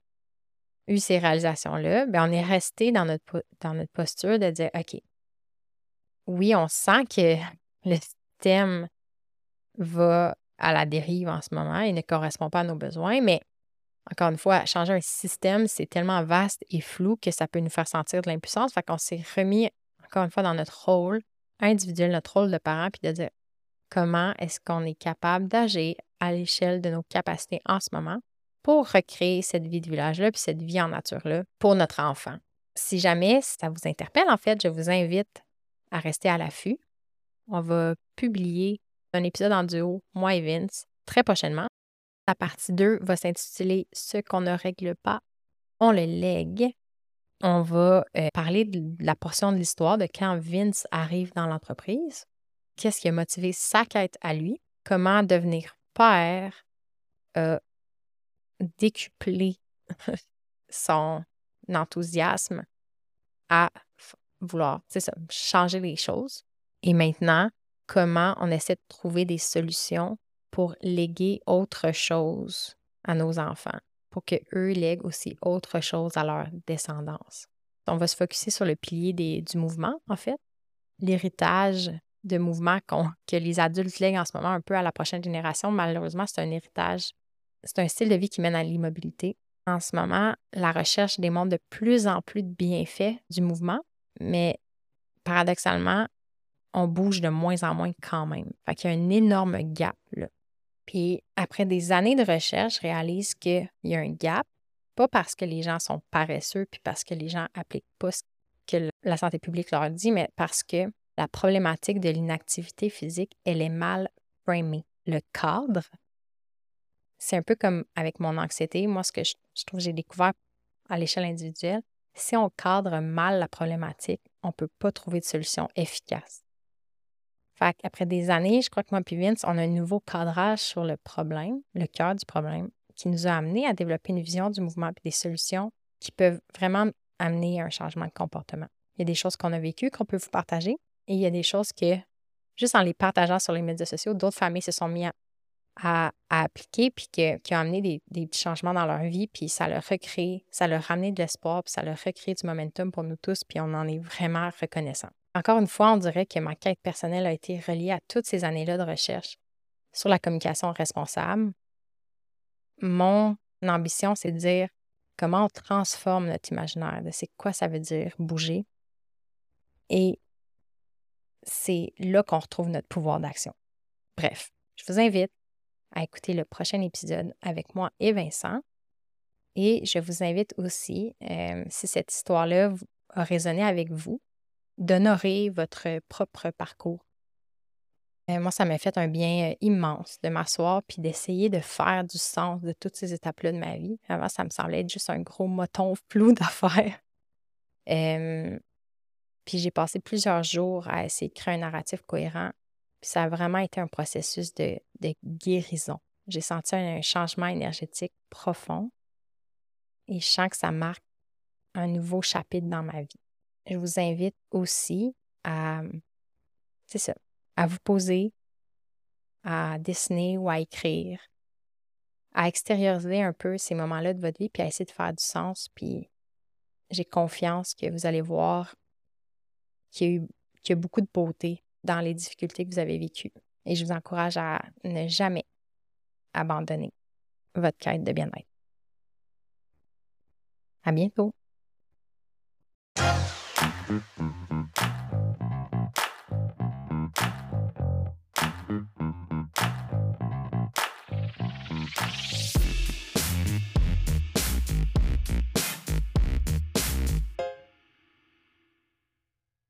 eu ces réalisations-là, ben on est resté dans notre, dans notre posture de dire OK, oui, on sent que le système va à la dérive en ce moment et ne correspond pas à nos besoins, mais encore une fois, changer un système, c'est tellement vaste et flou que ça peut nous faire sentir de l'impuissance. Fait qu'on s'est remis, encore une fois, dans notre rôle individuel, notre rôle de parent, puis de dire comment est-ce qu'on est capable d'agir à l'échelle de nos capacités en ce moment pour recréer cette vie de village-là, puis cette vie en nature-là pour notre enfant. Si jamais ça vous interpelle, en fait, je vous invite à rester à l'affût. On va publier un épisode en duo, moi et Vince, très prochainement. La partie 2 va s'intituler Ce qu'on ne règle pas, on le lègue. On va euh, parler de la portion de l'histoire de quand Vince arrive dans l'entreprise qu'est-ce qui a motivé sa quête à lui, comment devenir père a décuplé son enthousiasme à vouloir changer les choses. Et maintenant, comment on essaie de trouver des solutions pour léguer autre chose à nos enfants, pour qu'eux lèguent aussi autre chose à leur descendance. On va se focuser sur le pilier du mouvement, en fait, l'héritage de mouvements que les adultes lèguent en ce moment un peu à la prochaine génération. Malheureusement, c'est un héritage, c'est un style de vie qui mène à l'immobilité. En ce moment, la recherche démontre de plus en plus de bienfaits du mouvement, mais paradoxalement, on bouge de moins en moins quand même. Fait qu'il y a un énorme gap là. Puis après des années de recherche, je réalise qu'il y a un gap, pas parce que les gens sont paresseux, puis parce que les gens appliquent pas ce que la santé publique leur dit, mais parce que la problématique de l'inactivité physique, elle est mal framée. Le cadre, c'est un peu comme avec mon anxiété. Moi, ce que je, trouve que j'ai découvert à l'échelle individuelle, si on cadre mal la problématique, on ne peut pas trouver de solution efficace. Fait après des années, je crois que moi et Vince, on a un nouveau cadrage sur le problème, le cœur du problème, qui nous a amené à développer une vision du mouvement et des solutions qui peuvent vraiment amener un changement de comportement. Il y a des choses qu'on a vécues qu'on peut vous partager, et il y a des choses que, juste en les partageant sur les médias sociaux, d'autres familles se sont mises à, appliquer, puis qui ont amené des, petits changements dans leur vie, puis ça leur recrée, ça leur a amené de l'espoir, puis ça leur recrée du momentum pour nous tous, puis on en est vraiment reconnaissant. Encore une fois, on dirait que ma quête personnelle a été reliée à toutes ces années-là de recherche sur la communication responsable. Mon ambition, c'est de dire comment on transforme notre imaginaire, de c'est quoi ça veut dire bouger. Et c'est là qu'on retrouve notre pouvoir d'action. Bref, je vous invite à écouter le prochain épisode avec moi et Vincent. Et je vous invite aussi, euh, si cette histoire-là a résonné avec vous, d'honorer votre propre parcours? Euh, moi, ça m'a fait un bien euh, immense de m'asseoir puis d'essayer de faire du sens de toutes ces étapes-là de ma vie. Avant, ça me semblait être juste un gros moton flou d'affaires. puis j'ai passé plusieurs jours à essayer de créer un narratif cohérent. Puis ça a vraiment été un processus de, de guérison. J'ai senti un changement énergétique profond et je sens que ça marque un nouveau chapitre dans ma vie. Je vous invite aussi à, c'est ça, à vous poser, à dessiner ou à écrire, à extérioriser un peu ces moments-là de votre vie, puis à essayer de faire du sens. Puis j'ai confiance que vous allez voir qu'il y, a qu'il y a beaucoup de beauté dans les difficultés que vous avez vécues. Et je vous encourage à ne jamais abandonner votre quête de bien-être. À bientôt. Mm-hmm.